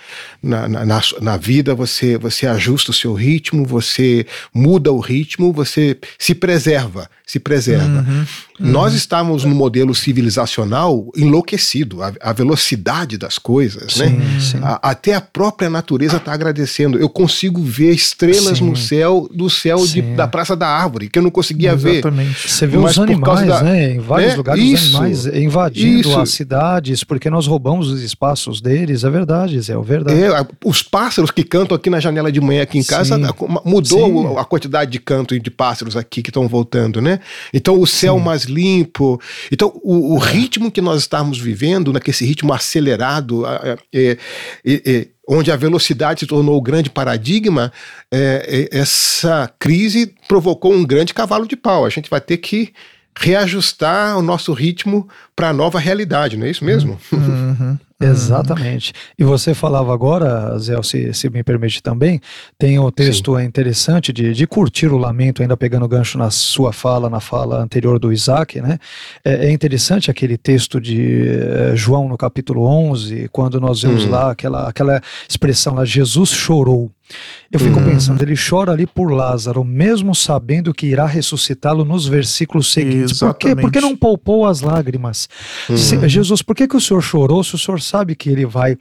na, na, na, na vida, você, você ajusta o seu ritmo, você muda o ritmo, você se preserva, se preserva. Uhum, uhum. Nós estamos no modelo civilizacional enlouquecido, a, a velocidade das coisas, sim, né? Sim. A, até a própria natureza está agradecendo. Eu consigo ver estrelas sim. no céu, do céu de, da Praça da Árvore, que eu não conseguia Exatamente. ver. Você vê os animais, da... né? Em vários né? lugares, Isso. os animais invadindo Isso. as cidades, porque nós roubamos os espaços deles, é verdade, Zé, é verdade. É, os pássaros que cantam aqui na janela de manhã aqui em casa, Sim. mudou Sim. a quantidade de canto e de pássaros aqui que estão voltando, né? Então o céu Sim. mais limpo. Então o, o, ritmo que nós estamos vivendo, naquele ritmo acelerado, é, é, é, onde a velocidade se tornou o grande paradigma, é, é, essa crise provocou um grande cavalo de pau. A gente vai ter que reajustar o nosso ritmo para a nova realidade, não é isso mesmo? Uhum. Exatamente. E você falava agora, Zé, se, se me permite também, tem o um texto Sim. interessante de, de curtir o lamento, ainda pegando gancho na sua fala, na fala anterior do Isaac, né? É, é interessante aquele texto de é, João no capítulo 11, quando nós vemos hum. lá aquela, aquela expressão lá, Jesus chorou. Eu fico uhum. pensando, ele chora ali por Lázaro, mesmo sabendo que irá ressuscitá-lo nos versículos seguintes. Por quê? Porque não poupou as lágrimas. Uhum. Se, Jesus, por que, que o Senhor chorou se o Senhor sabe que ele vai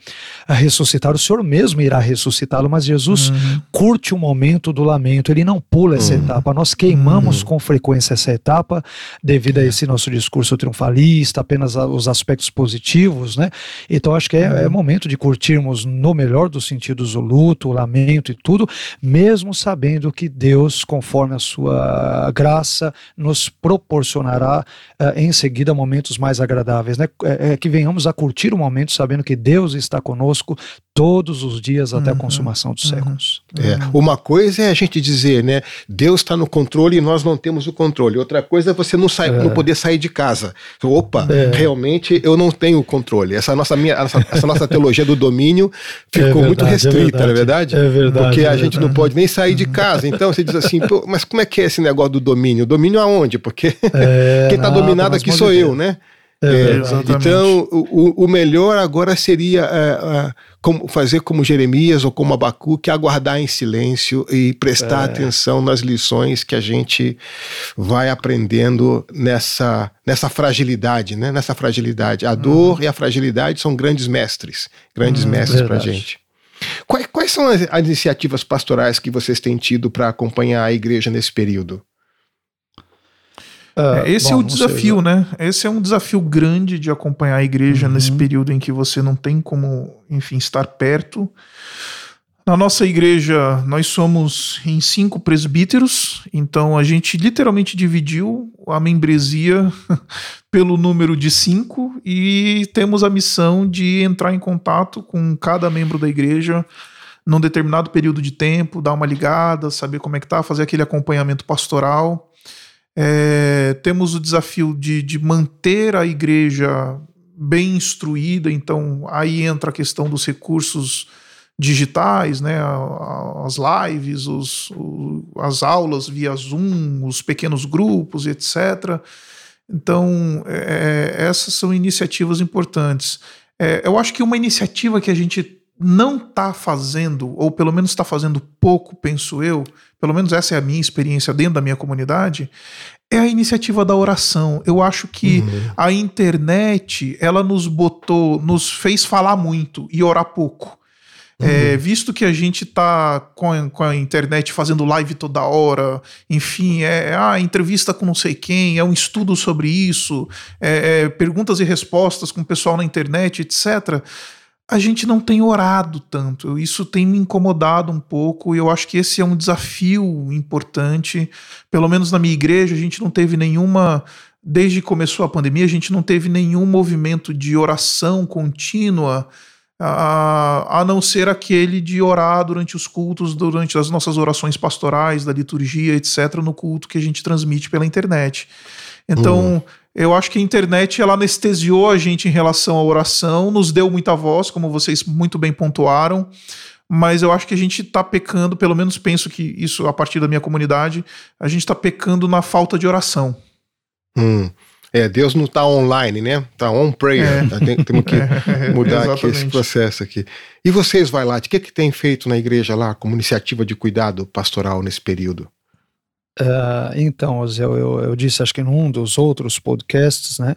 ah, ressuscitar? O Senhor mesmo irá ressuscitá-lo, mas Jesus uhum. curte o momento do lamento, ele não pula essa uhum. etapa. Nós queimamos uhum. com frequência essa etapa devido a é. esse nosso discurso triunfalista, apenas os aspectos positivos, né? Então acho que é, é momento de curtirmos, no melhor dos sentidos, o luto, o lamento e tudo, mesmo sabendo que Deus, conforme a sua graça, nos proporcionará uh, em seguida momentos mais agradáveis, né? É, é, que venhamos a curtir o momento sabendo que Deus está conosco todos os dias até uhum, a consumação dos uhum, séculos. É. Uma coisa é a gente dizer, né? Deus está no controle e nós não temos o controle. Outra coisa é você não, sair, é. não poder sair de casa. Opa, é. realmente eu não tenho o controle. Essa nossa, minha, essa, essa nossa teologia do domínio ficou é verdade, muito é restrita, não é verdade? É verdade. Porque a gente não pode nem sair de casa. Então você diz assim, mas como é que é esse negócio do domínio? Domínio aonde? Porque quem está dominado aqui sou eu, né? É, é, então, o, o, melhor agora seria é, é, como, fazer como Jeremias ou como Abacuque, aguardar em silêncio e prestar é. atenção nas lições que a gente vai aprendendo nessa, nessa fragilidade, né? Nessa fragilidade. A hum. dor e a fragilidade são grandes mestres, grandes hum, mestres para a gente. Quais, quais são as, as iniciativas pastorais que vocês têm tido para acompanhar a igreja nesse período? Uh, esse bom, é o desafio, né? Esse é um desafio grande de acompanhar a igreja uhum. nesse período em que você não tem como, enfim, estar perto. Na nossa igreja, nós somos em cinco presbíteros, então a gente literalmente dividiu a membresia pelo número de cinco e temos a missão de entrar em contato com cada membro da igreja num determinado período de tempo, dar uma ligada, saber como é que tá, fazer aquele acompanhamento pastoral. É, temos o desafio de, de manter a igreja bem instruída, então aí entra a questão dos recursos digitais, né, as lives, os, as aulas via Zoom, os pequenos grupos, etc. Então, é, essas são iniciativas importantes. É, eu acho que uma iniciativa que a gente não está fazendo, ou pelo menos está fazendo pouco, penso eu, pelo menos essa é a minha experiência dentro da minha comunidade, é a iniciativa da oração. Eu acho que uhum. a internet, ela nos botou, nos fez falar muito e orar pouco. Uhum. É, visto que a gente tá com a, com a, internet fazendo live toda hora, enfim, é, é ah, entrevista com não sei quem, é um estudo sobre isso, é, é perguntas e respostas com o pessoal na internet, etc a gente não tem orado tanto. Isso tem me incomodado um pouco e eu acho que esse é um desafio importante. Pelo menos na minha igreja, a gente não teve nenhuma. Desde que começou a pandemia, a gente não teve nenhum movimento de oração contínua, a, a não ser aquele de orar durante os cultos, durante as nossas orações pastorais, da liturgia, etc., no culto que a gente transmite pela internet. Então. Uhum eu acho que a internet ela anestesiou a gente em relação à oração, nos deu muita voz, como vocês muito bem pontuaram, mas eu acho que a gente está pecando, pelo menos penso que isso a partir da minha comunidade, a gente está pecando na falta de oração. Hum. É, Deus não está online, né? Está on prayer. É. Tá, tem, temos que mudar aqui esse processo aqui. E vocês, vai lá, o que, que tem feito na igreja lá como iniciativa de cuidado pastoral nesse período? Uh, então, Zé, eu, eu, disse, acho que num dos outros podcasts, né,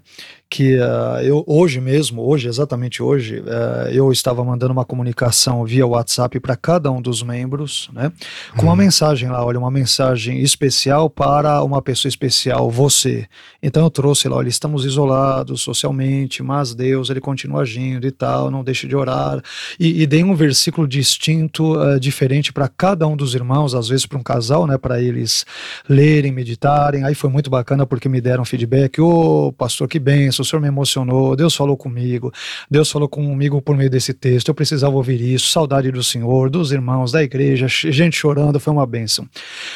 que uh, eu hoje mesmo, hoje, exatamente hoje, uh, eu estava mandando uma comunicação via WhatsApp para cada um dos membros, né, com uma hum. mensagem lá, olha, uma mensagem especial para uma pessoa especial, você. Então eu trouxe lá, olha, estamos isolados socialmente, mas Deus, ele continua agindo e tal, não deixe de orar. E, e dei um versículo distinto, diferente para cada um dos irmãos, às vezes para um casal, né, para eles lerem, meditarem. Aí foi muito bacana porque me deram feedback. Ô, oh, pastor, que benção, o senhor me emocionou. Deus falou comigo. Deus falou comigo por meio desse texto. Eu precisava ouvir isso. Saudade do Senhor, dos irmãos, da igreja, gente chorando. Foi uma benção.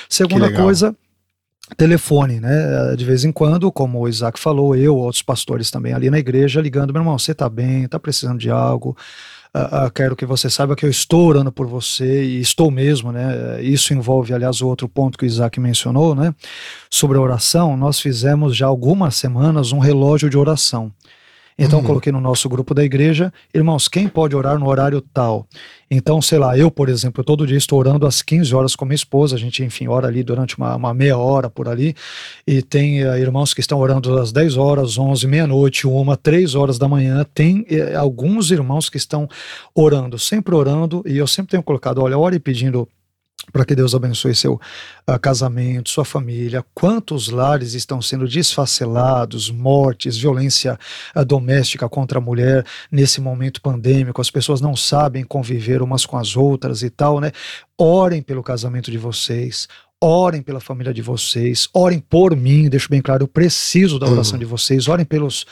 Segunda coisa telefone, né? De vez em quando, como o Isaac falou, eu, outros pastores também ali na igreja, ligando, meu irmão, você tá bem, tá precisando de algo, uh, quero que você saiba que eu estou orando por você e estou mesmo, né? Isso envolve, aliás, o outro ponto que o Isaac mencionou, né? Sobre a oração, nós fizemos já algumas semanas um relógio de oração. Então uhum. coloquei no nosso grupo da igreja, irmãos, quem pode orar no horário tal? Então, sei lá, eu, por exemplo, todo dia estou orando às 15 horas com minha esposa, a gente, enfim, ora ali durante uma, uma meia hora por ali, e tem uh, irmãos que estão orando às 10 horas, 11, meia-noite, uma, três horas da manhã, tem uh, alguns irmãos que estão orando, sempre orando, e eu sempre tenho colocado, olha, ore pedindo para que Deus abençoe seu uh, casamento, sua família. Quantos lares estão sendo desfacelados, mortes, violência uh, doméstica contra a mulher nesse momento pandêmico? As pessoas não sabem conviver umas com as outras e tal, né? Orem pelo casamento de vocês, Orem pela família de vocês, orem por mim, deixo bem claro, eu preciso da oração uhum. de vocês, orem pelos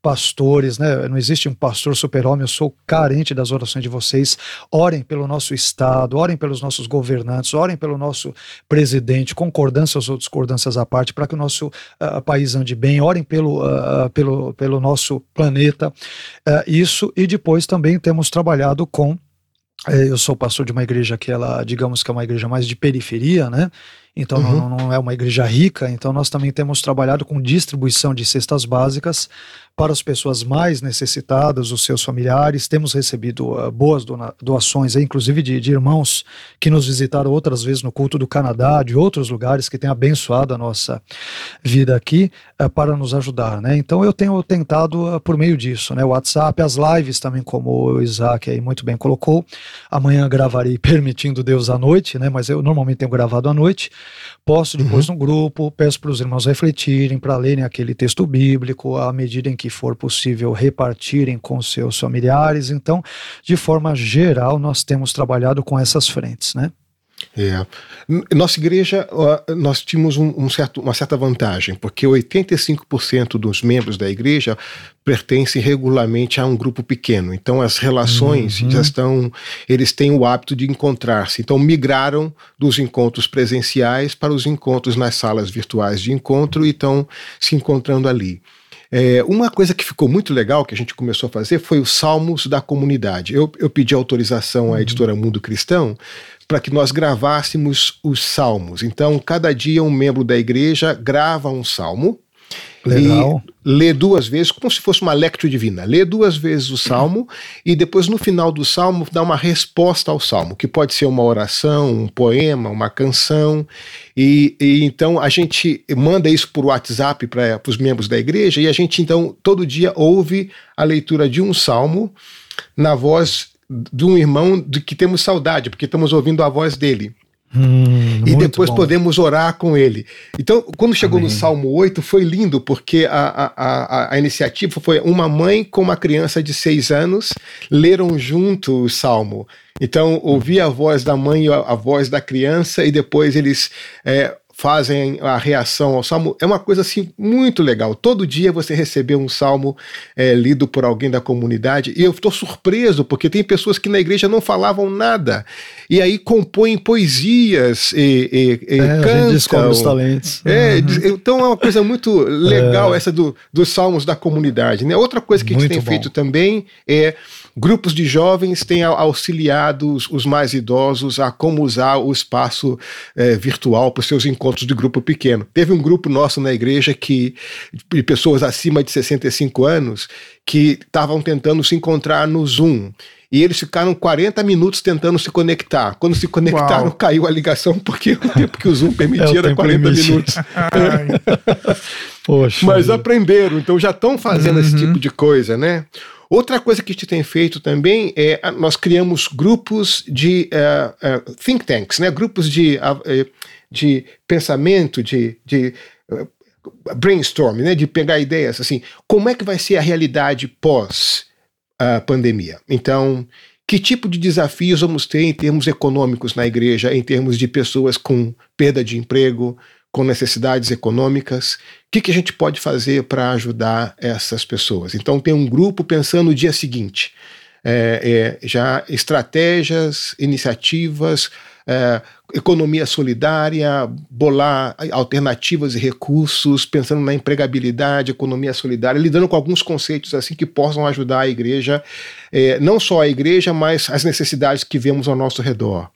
pastores, né? Não existe um pastor super-homem, eu sou carente das orações de vocês. Orem pelo nosso Estado, orem pelos nossos governantes, orem pelo nosso presidente, concordâncias ou discordâncias à parte, para que o nosso uh, país ande bem, orem pelo, uh, pelo, pelo nosso planeta. Uh, isso, e depois também temos trabalhado com eu sou pastor de uma igreja que ela, digamos que é uma igreja mais de periferia, né? Então uhum. não, não, é uma igreja rica, então nós também temos trabalhado com distribuição de cestas básicas para as pessoas mais necessitadas, os seus familiares. Temos recebido uh, boas doações, inclusive de, de, irmãos que nos visitaram outras vezes no culto do Canadá, de outros lugares que têm abençoado a nossa vida aqui uh, para nos ajudar, né? Então eu tenho tentado uh, por meio disso, né? O WhatsApp, as lives também, como o Isaac aí muito bem colocou. Amanhã gravarei permitindo Deus à noite, né? Mas eu normalmente tenho gravado à noite. Posto depois uhum. no grupo, peço para os irmãos refletirem, para lerem aquele texto bíblico, à medida em que for possível repartirem com seus familiares. Então, de forma geral, nós temos trabalhado com essas frentes, né? É. Nossa igreja, nós tínhamos um, um certo, uma certa vantagem, porque 85% dos membros da igreja pertencem regularmente a um grupo pequeno. Então as relações uhum. já estão, eles têm o hábito de encontrar-se. Então migraram dos encontros presenciais para os encontros nas salas virtuais de encontro e estão se encontrando ali. É, uma coisa que ficou muito legal que a gente começou a fazer foi os salmos da comunidade. Eu, eu pedi autorização à uhum. editora Mundo Cristão para que nós gravássemos os salmos. Então, cada dia um membro da igreja grava um salmo. Legal. E lê duas vezes, como se fosse uma lectio divina. Lê duas vezes o salmo e depois, no final do salmo, dá uma resposta ao salmo, que pode ser uma oração, um poema, uma canção. E, e então a gente manda isso por WhatsApp para os membros da igreja e a gente, então, todo dia ouve a leitura de um salmo na voz de um irmão de que temos saudade, porque estamos ouvindo a voz dele. Hum, e depois bom. podemos orar com ele. Então, quando chegou Amém. no Salmo 8, foi lindo, porque a, a, a, a, iniciativa foi uma mãe com uma criança de seis anos leram junto o Salmo. Então, ouvia a voz da mãe e a, a voz da criança, e depois eles é, fazem a reação ao salmo. É uma coisa assim muito legal. Todo dia você receber um salmo é, lido por alguém da comunidade. E eu estou surpreso, porque tem pessoas que na igreja não falavam nada. E aí compõem poesias e, e, e é, cantam. descobre os talentos. É, uhum. Então é uma coisa muito legal é. essa do, dos salmos da comunidade. Né? Outra coisa que muito a gente tem bom. feito também é grupos de jovens têm auxiliado os, mais idosos a como usar o espaço é, virtual para os seus encontros de grupo pequeno. Teve um grupo nosso na igreja que de pessoas acima de 65 anos que estavam tentando se encontrar no Zoom e eles ficaram 40 minutos tentando se conectar. Quando se conectaram, Uau. caiu a ligação, porque o tempo que o Zoom permitia é, era 40 limite. minutos. Poxa, Mas aprenderam, então já estão fazendo uhum. esse tipo de coisa, né? Outra coisa que a gente tem feito também é nós criamos grupos de uh, uh, think tanks, né? grupos de, uh, de pensamento, de, de brainstorm, né? de pegar ideias assim. Como é que vai ser a realidade pós a pandemia. Então, que tipo de desafios vamos ter em termos econômicos na igreja, em termos de pessoas com perda de emprego, com necessidades econômicas? O que, que a gente pode fazer para ajudar essas pessoas? Então, tem um grupo pensando no dia seguinte. É, é, já estratégias, iniciativas, é, economia solidária, bolar alternativas e recursos, pensando na empregabilidade, economia solidária, lidando com alguns conceitos assim que possam ajudar a igreja, é, não só a igreja, mas as necessidades que vemos ao nosso redor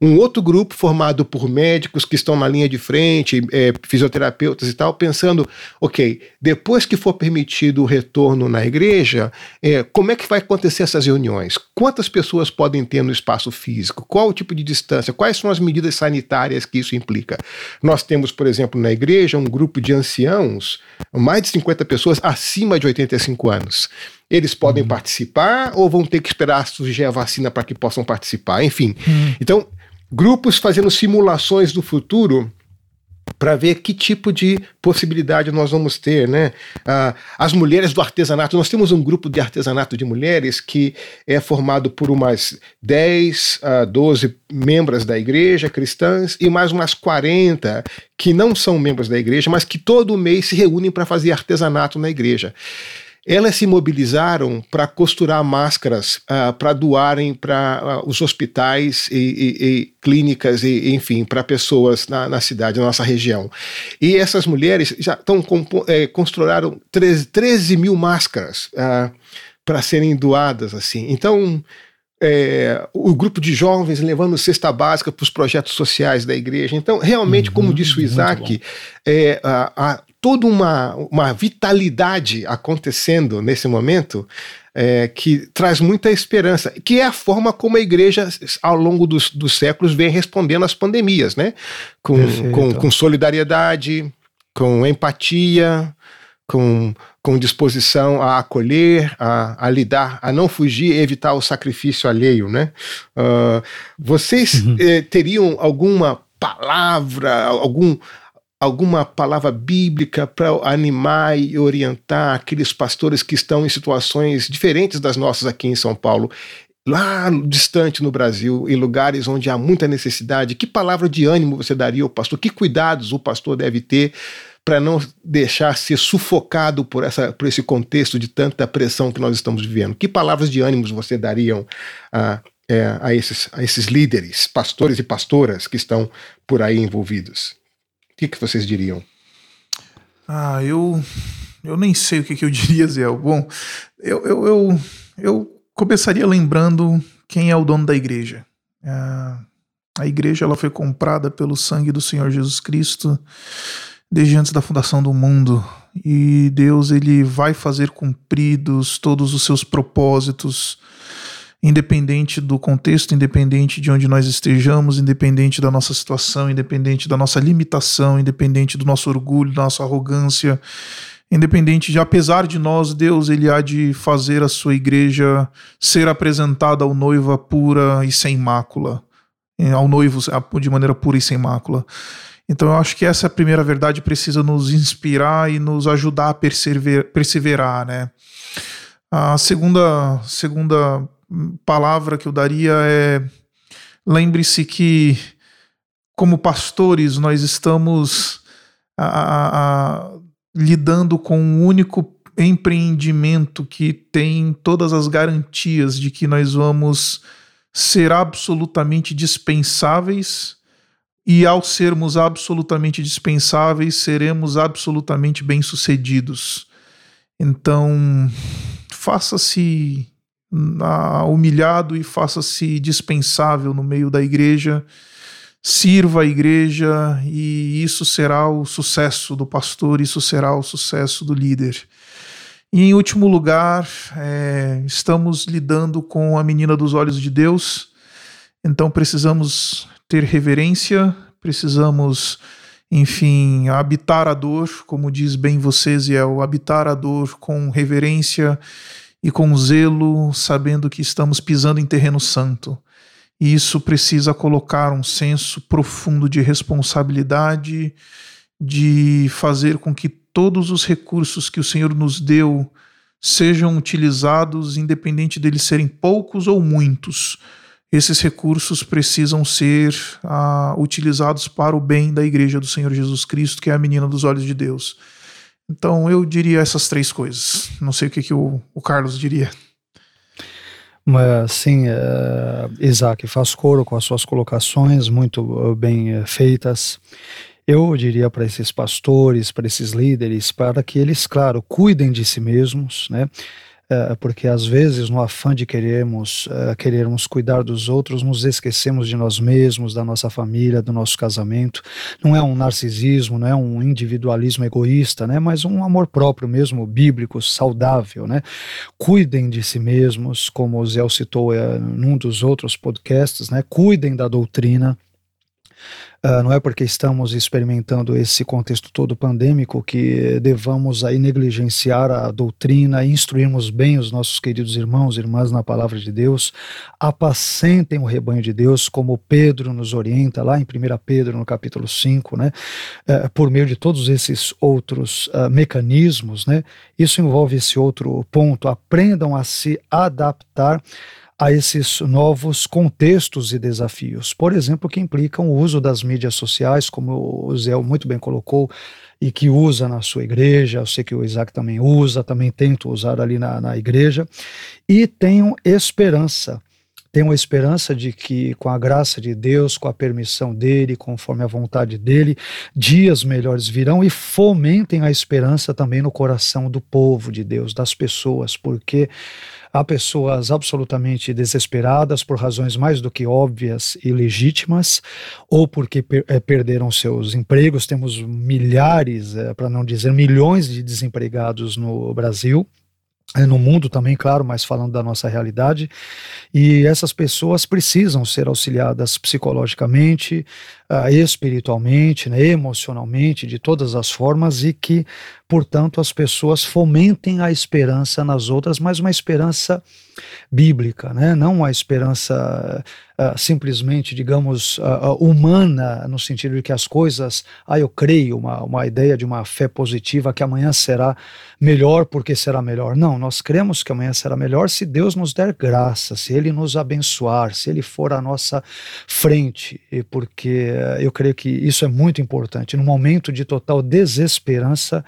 um outro grupo formado por médicos que estão na linha de frente, é, fisioterapeutas e tal, pensando, ok, depois que for permitido o retorno na igreja, é, como é que vai acontecer essas reuniões? Quantas pessoas podem ter no espaço físico? Qual o tipo de distância? Quais são as medidas sanitárias que isso implica? Nós temos, por exemplo, na igreja, um grupo de anciãos, mais de 50 pessoas acima de 85 anos eles podem uhum. participar ou vão ter que esperar surgir a vacina para que possam participar? Enfim. Uhum. Então, grupos fazendo simulações do futuro para ver que tipo de possibilidade nós vamos ter, né? Ah, as mulheres do artesanato, nós temos um grupo de artesanato de mulheres que é formado por umas 10 a 12 membros da igreja cristãs e mais umas 40 que não são membros da igreja, mas que todo mês se reúnem para fazer artesanato na igreja. Elas se mobilizaram para costurar máscaras uh, para doarem para uh, os hospitais e, e, e clínicas, e, enfim, para pessoas na, na, cidade, na nossa região. E essas mulheres já estão é, construíram 13, 13, mil máscaras uh, para serem doadas. assim. Então, é, o grupo de jovens levando cesta básica para os projetos sociais da igreja. Então, realmente, uhum, como disse o Isaac, é, a, a, toda uma, uma vitalidade acontecendo nesse momento é, que traz muita esperança, que é a forma como a igreja, ao longo dos, dos séculos, vem respondendo às pandemias, né? Com, com, com solidariedade, com empatia, com, com disposição a acolher, a, a, lidar, a não fugir, evitar o sacrifício alheio, né? Uh, vocês uhum. eh, teriam alguma palavra, algum, alguma palavra bíblica para animar e orientar aqueles pastores que estão em situações diferentes das nossas aqui em São Paulo, lá distante no Brasil, em lugares onde há muita necessidade? Que palavra de ânimo você daria ao pastor? Que cuidados o pastor deve ter para não deixar ser sufocado por, essa, por esse contexto de tanta pressão que nós estamos vivendo? Que palavras de ânimo você dariam a, é, a, esses, a esses líderes, pastores e pastoras que estão por aí envolvidos? Que, que vocês diriam? Ah, eu, eu nem sei o que, que eu diria, Zé. Bom, eu, eu, eu, eu, começaria lembrando quem é o dono da igreja. A, a igreja ela foi comprada pelo sangue do Senhor Jesus Cristo desde antes da fundação do mundo. E Deus ele vai fazer cumpridos todos os seus propósitos independente do contexto, independente de onde nós estejamos, independente da nossa situação, independente da nossa limitação, independente do nosso orgulho, da nossa arrogância, independente de, apesar de nós, Deus, ele há de fazer a sua igreja ser apresentada ao noiva pura e sem mácula, eh, ao noivo de maneira pura e sem mácula. Então eu acho que essa é primeira verdade precisa nos inspirar e nos ajudar a perseverar, né? A segunda, segunda palavra que eu daria é: lembre-se que, como pastores, nós estamos a, a, a, lidando com um único empreendimento que tem todas as garantias de que nós vamos ser absolutamente dispensáveis. E ao sermos absolutamente dispensáveis, seremos absolutamente bem-sucedidos. Então, faça-se humilhado e faça-se dispensável no meio da igreja, sirva a igreja e isso será o sucesso do pastor, isso será o sucesso do líder. E em último lugar, é, estamos lidando com a menina dos olhos de Deus, então precisamos ter reverência, precisamos, enfim, habitar a dor, como diz bem vocês, e é o habitar a dor com reverência e com zelo, sabendo que estamos pisando em terreno santo. E isso precisa colocar um senso profundo de responsabilidade, de fazer com que todos os recursos que o Senhor nos deu sejam utilizados, independente deles serem poucos ou muitos. Esses recursos precisam ser ah, utilizados para o bem da Igreja do Senhor Jesus Cristo, que é a menina dos olhos de Deus. Então eu diria essas três coisas. Não sei o que, que o, o Carlos diria. Mas, sim, uh, Isaac, faz coro com as suas colocações muito uh, bem uh, feitas. Eu diria para esses pastores, para esses líderes, para que eles, claro, cuidem de si mesmos, né? É, porque às vezes no afã de queremos uh, querermos cuidar dos outros nos esquecemos de nós mesmos da nossa família do nosso casamento. Não é um narcisismo não é um individualismo egoísta né? Mas um amor próprio mesmo bíblico saudável né? Cuidem de si mesmos como o Zé citou uh, num dos outros podcasts né? Cuidem da doutrina Uh, não é porque estamos experimentando esse contexto todo pandêmico que devamos aí negligenciar a doutrina instruirmos bem os nossos queridos irmãos e irmãs na palavra de Deus. Apacentem o rebanho de Deus, como Pedro nos orienta lá em 1 Pedro, no capítulo 5, né? Uh, por meio de todos esses outros uh, mecanismos, né? Isso envolve esse outro ponto. Aprendam a se adaptar a esses novos contextos e desafios. Por exemplo, que implicam o uso das mídias sociais, como o Zé muito bem colocou, e que usa na sua igreja, eu sei que o Isaac também usa, também tento usar ali na, na igreja, e tenham esperança. Tenham esperança de que, com a graça de Deus, com a permissão dele, conforme a vontade dele, dias melhores virão e fomentem a esperança também no coração do povo de Deus, das pessoas, porque Há pessoas absolutamente desesperadas por razões mais do que óbvias e legítimas, ou porque per é, perderam seus empregos. Temos milhares, é, para não dizer milhões de desempregados no Brasil é, no mundo também, claro, mas falando da nossa realidade. E essas pessoas precisam ser auxiliadas psicologicamente, uh, espiritualmente, né, emocionalmente, de todas as formas, e que, portanto, as pessoas fomentem a esperança nas outras, mas uma esperança bíblica, né? não uma esperança uh, simplesmente, digamos, uh, humana, no sentido de que as coisas, ah, eu creio, uma, uma ideia de uma fé positiva que amanhã será melhor porque será melhor. Não, nós cremos que amanhã será melhor se Deus nos der graça, se Ele nos abençoar, se Ele for à nossa frente, porque eu creio que isso é muito importante. No momento de total desesperança,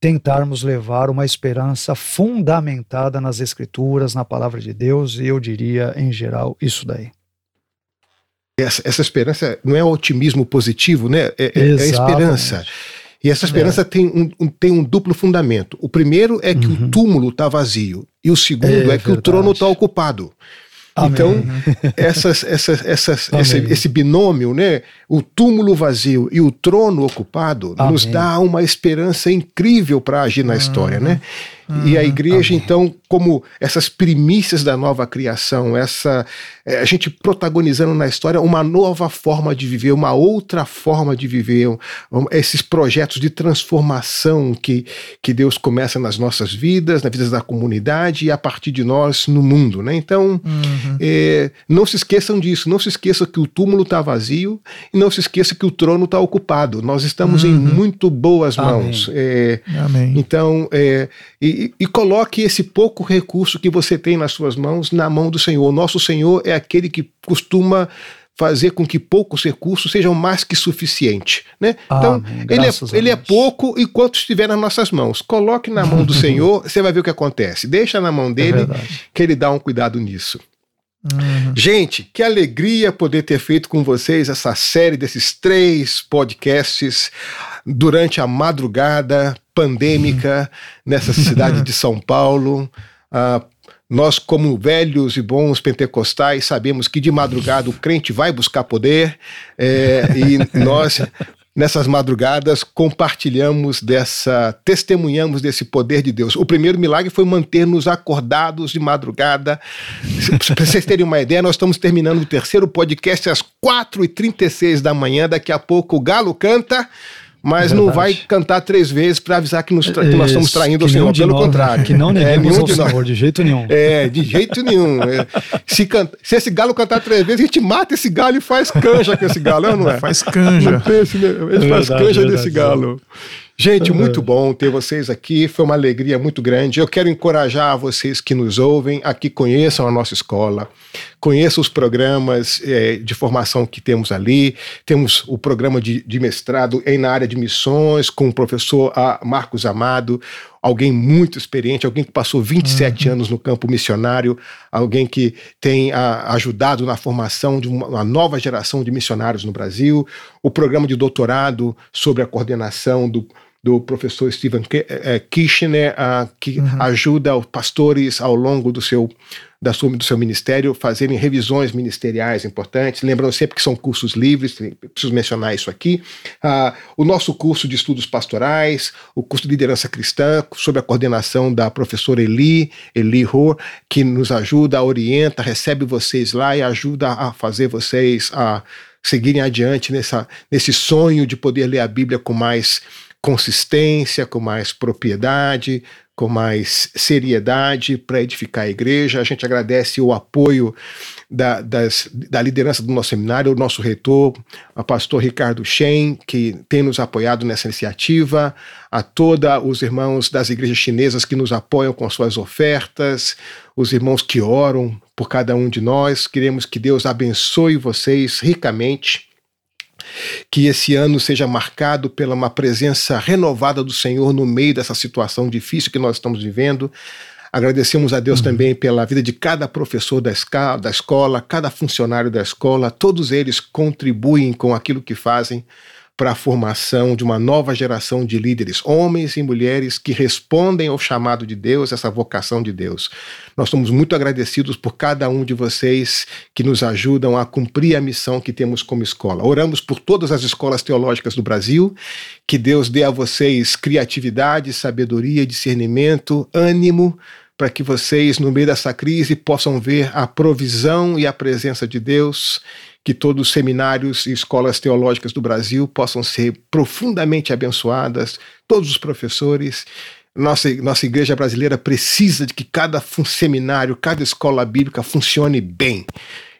tentarmos levar uma esperança fundamentada nas Escrituras, na palavra de Deus, e eu diria, em geral, isso daí. Essa, essa esperança não é um otimismo positivo, né? É, é, é esperança. E essa esperança é. tem, um, um, tem um duplo fundamento. O primeiro é que uhum. o túmulo está vazio, e o segundo é, é que verdade. o trono está ocupado. Amém. Então, essas, essas, essas, esse, esse, binômio, né, o túmulo vazio e o trono ocupado, Amém. nos dá uma esperança incrível para agir na história, né? E a uhum. igreja, Amém. então, como essas primícias da nova criação, essa é, a gente protagonizando na história uma nova forma de viver, uma outra forma de viver, um, esses projetos de transformação que, que Deus começa nas nossas vidas, nas vidas da comunidade e a partir de nós no mundo, né? Então, uhum. é, não se esqueçam disso, não se esqueçam que o túmulo está vazio e não se esqueça que o trono está ocupado. Nós estamos uhum. em muito boas mãos. Amém. É, Amém. Então, é, e, e, coloque esse pouco recurso que você tem nas suas mãos na mão do Senhor. Nosso Senhor é aquele que costuma fazer com que poucos recursos sejam mais que suficiente, né? então, ele, é, ele é pouco enquanto estiver nas nossas mãos. Coloque na mão do Senhor, você vai ver o que acontece. Deixa na mão é dele, é que ele dá um cuidado nisso. Uhum. Gente, que alegria poder ter feito com vocês essa série desses três podcasts durante a madrugada pandêmica nessa cidade de São Paulo. Uh, Nós, como velhos e bons pentecostais, sabemos que de madrugada o crente vai buscar poder é, e nós nessas madrugadas compartilhamos dessa, testemunhamos desse poder de Deus. O primeiro milagre foi manter-nos acordados de madrugada. Para vocês terem uma ideia, nós estamos terminando o terceiro podcast às 4h36 da manhã. Daqui a pouco o galo canta mas é não vai cantar três vezes para avisar que, nos que nós estamos traindo o Senhor, pelo nós, contrário. Que não neguemos é, ao Senhor, de jeito nenhum. É, de jeito nenhum. É. Se, canta, se esse galo cantar três vezes, a gente mata esse galo e faz canja com esse galo, não é? Faz canja. Pense, né? Ele é faz verdade, canja verdade, desse galo. Gente, muito bom ter vocês aqui, foi uma alegria muito grande. Eu quero encorajar vocês que nos ouvem a que conheçam a nossa escola, conheçam os programas é, de formação que temos ali. Temos o programa de, de mestrado em na área de missões com o professor Marcos Amado, alguém muito experiente, alguém que passou 27 uhum. anos no campo missionário, alguém que tem a, ajudado na formação de uma, uma, nova geração de missionários no Brasil, o programa de doutorado sobre a coordenação do, do professor Stephen eh, Kirchner, uh, que uhum. ajuda os pastores ao longo do seu, da sua, do seu ministério fazerem revisões ministeriais importantes. Lembrando sempre que são cursos livres, preciso mencionar isso aqui. Uh, o nosso curso de estudos pastorais, o curso de liderança cristã, sob a coordenação da professora Eli, Eli Hoare, que nos ajuda, orienta, recebe vocês lá e ajuda a fazer vocês a seguirem adiante nessa, nesse sonho de poder ler a Bíblia com mais consistência, com mais propriedade, com mais seriedade para edificar a igreja. A gente agradece o apoio da, das, da liderança do nosso seminário, o nosso reitor, o pastor Ricardo Shen, que tem nos apoiado nessa iniciativa, a todos os irmãos das igrejas chinesas que nos apoiam com suas ofertas, os irmãos que oram por cada um de nós. Queremos que Deus abençoe vocês ricamente que esse ano seja marcado pela uma presença renovada do Senhor no meio dessa situação difícil que nós estamos vivendo. Agradecemos a Deus uhum. também pela vida de cada professor da, escola, da escola, cada funcionário da escola, todos eles contribuem com aquilo que fazem para a formação de uma nova geração de líderes, homens e mulheres que respondem ao chamado de Deus, essa vocação de Deus. Nós somos muito agradecidos por cada um de vocês que nos ajudam a cumprir a missão que temos como escola. Oramos por todas as escolas teológicas do Brasil, que Deus dê a vocês criatividade, sabedoria, discernimento, ânimo para que vocês, no meio dessa crise, possam ver a provisão e a presença de Deus que todos os seminários e escolas teológicas do Brasil possam ser profundamente abençoadas, todos os professores. Nossa, nossa igreja brasileira precisa de que cada seminário, cada escola bíblica funcione bem.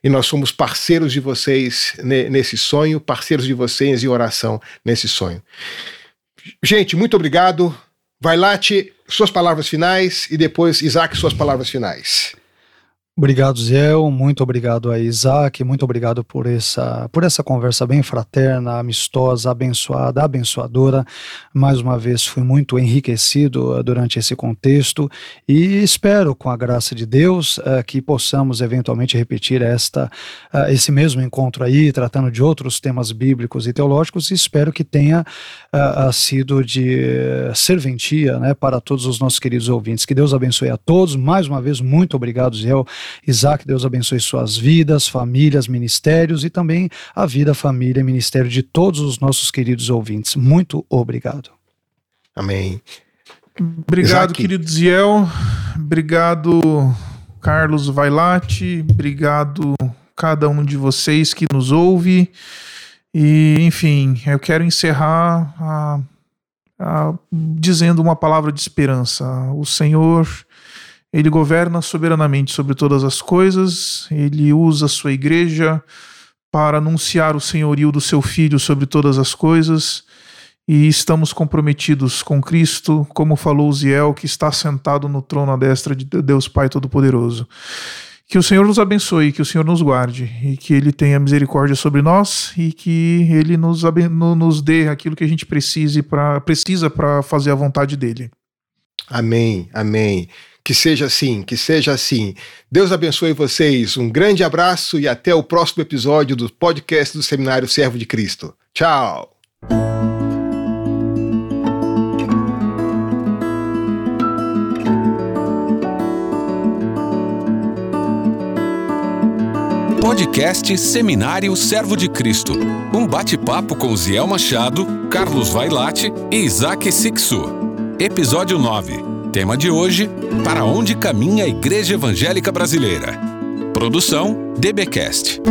E nós somos parceiros de vocês nesse sonho, parceiros de vocês em oração nesse sonho. Gente, muito obrigado. Vai lá, suas palavras finais e depois, Isaac, suas palavras finais. Obrigado, Zéu. Muito obrigado a Isaac. Muito obrigado por essa, por essa conversa bem fraterna, amistosa, abençoada, abençoadora. Mais uma vez, fui muito enriquecido uh, durante esse contexto e espero, com a graça de Deus, uh, que possamos eventualmente repetir esta, uh, esse mesmo encontro aí, tratando de outros temas bíblicos e teológicos. E espero que tenha sido de serventia né, para todos os nossos queridos ouvintes. Que Deus abençoe a todos. Mais uma vez, muito obrigado, Zéu. Isaac, Deus abençoe suas vidas, famílias, ministérios e também a vida, família e ministério de todos os nossos queridos ouvintes. Muito obrigado. Amém. Obrigado, Isaac. querido Ziel. Obrigado, Carlos Vailate. Obrigado, cada um de vocês que nos ouve. E, enfim, eu quero encerrar a, a, dizendo uma palavra de esperança. O Senhor ele governa soberanamente sobre todas as coisas, ele usa a sua igreja para anunciar o senhorio do seu filho sobre todas as coisas, e estamos comprometidos com Cristo, como falou Ziel, que está sentado no trono à destra de Deus Pai Todo-Poderoso. Que o Senhor nos abençoe, que o Senhor nos guarde e que Ele tenha misericórdia sobre nós e que Ele nos, nos dê aquilo que a gente precise pra, precisa para fazer a vontade dEle. Amém, amém. Que seja assim, que seja assim. Deus abençoe vocês. Um grande abraço e até o próximo episódio do podcast do Seminário Servo de Cristo. Tchau! Podcast Seminário Servo de Cristo. Um bate-papo com Ziel Machado, Carlos Vailate e Isaac Sixu. Episódio 9. Tema de hoje: Para onde caminha a Igreja Evangélica Brasileira? Produção DBcast.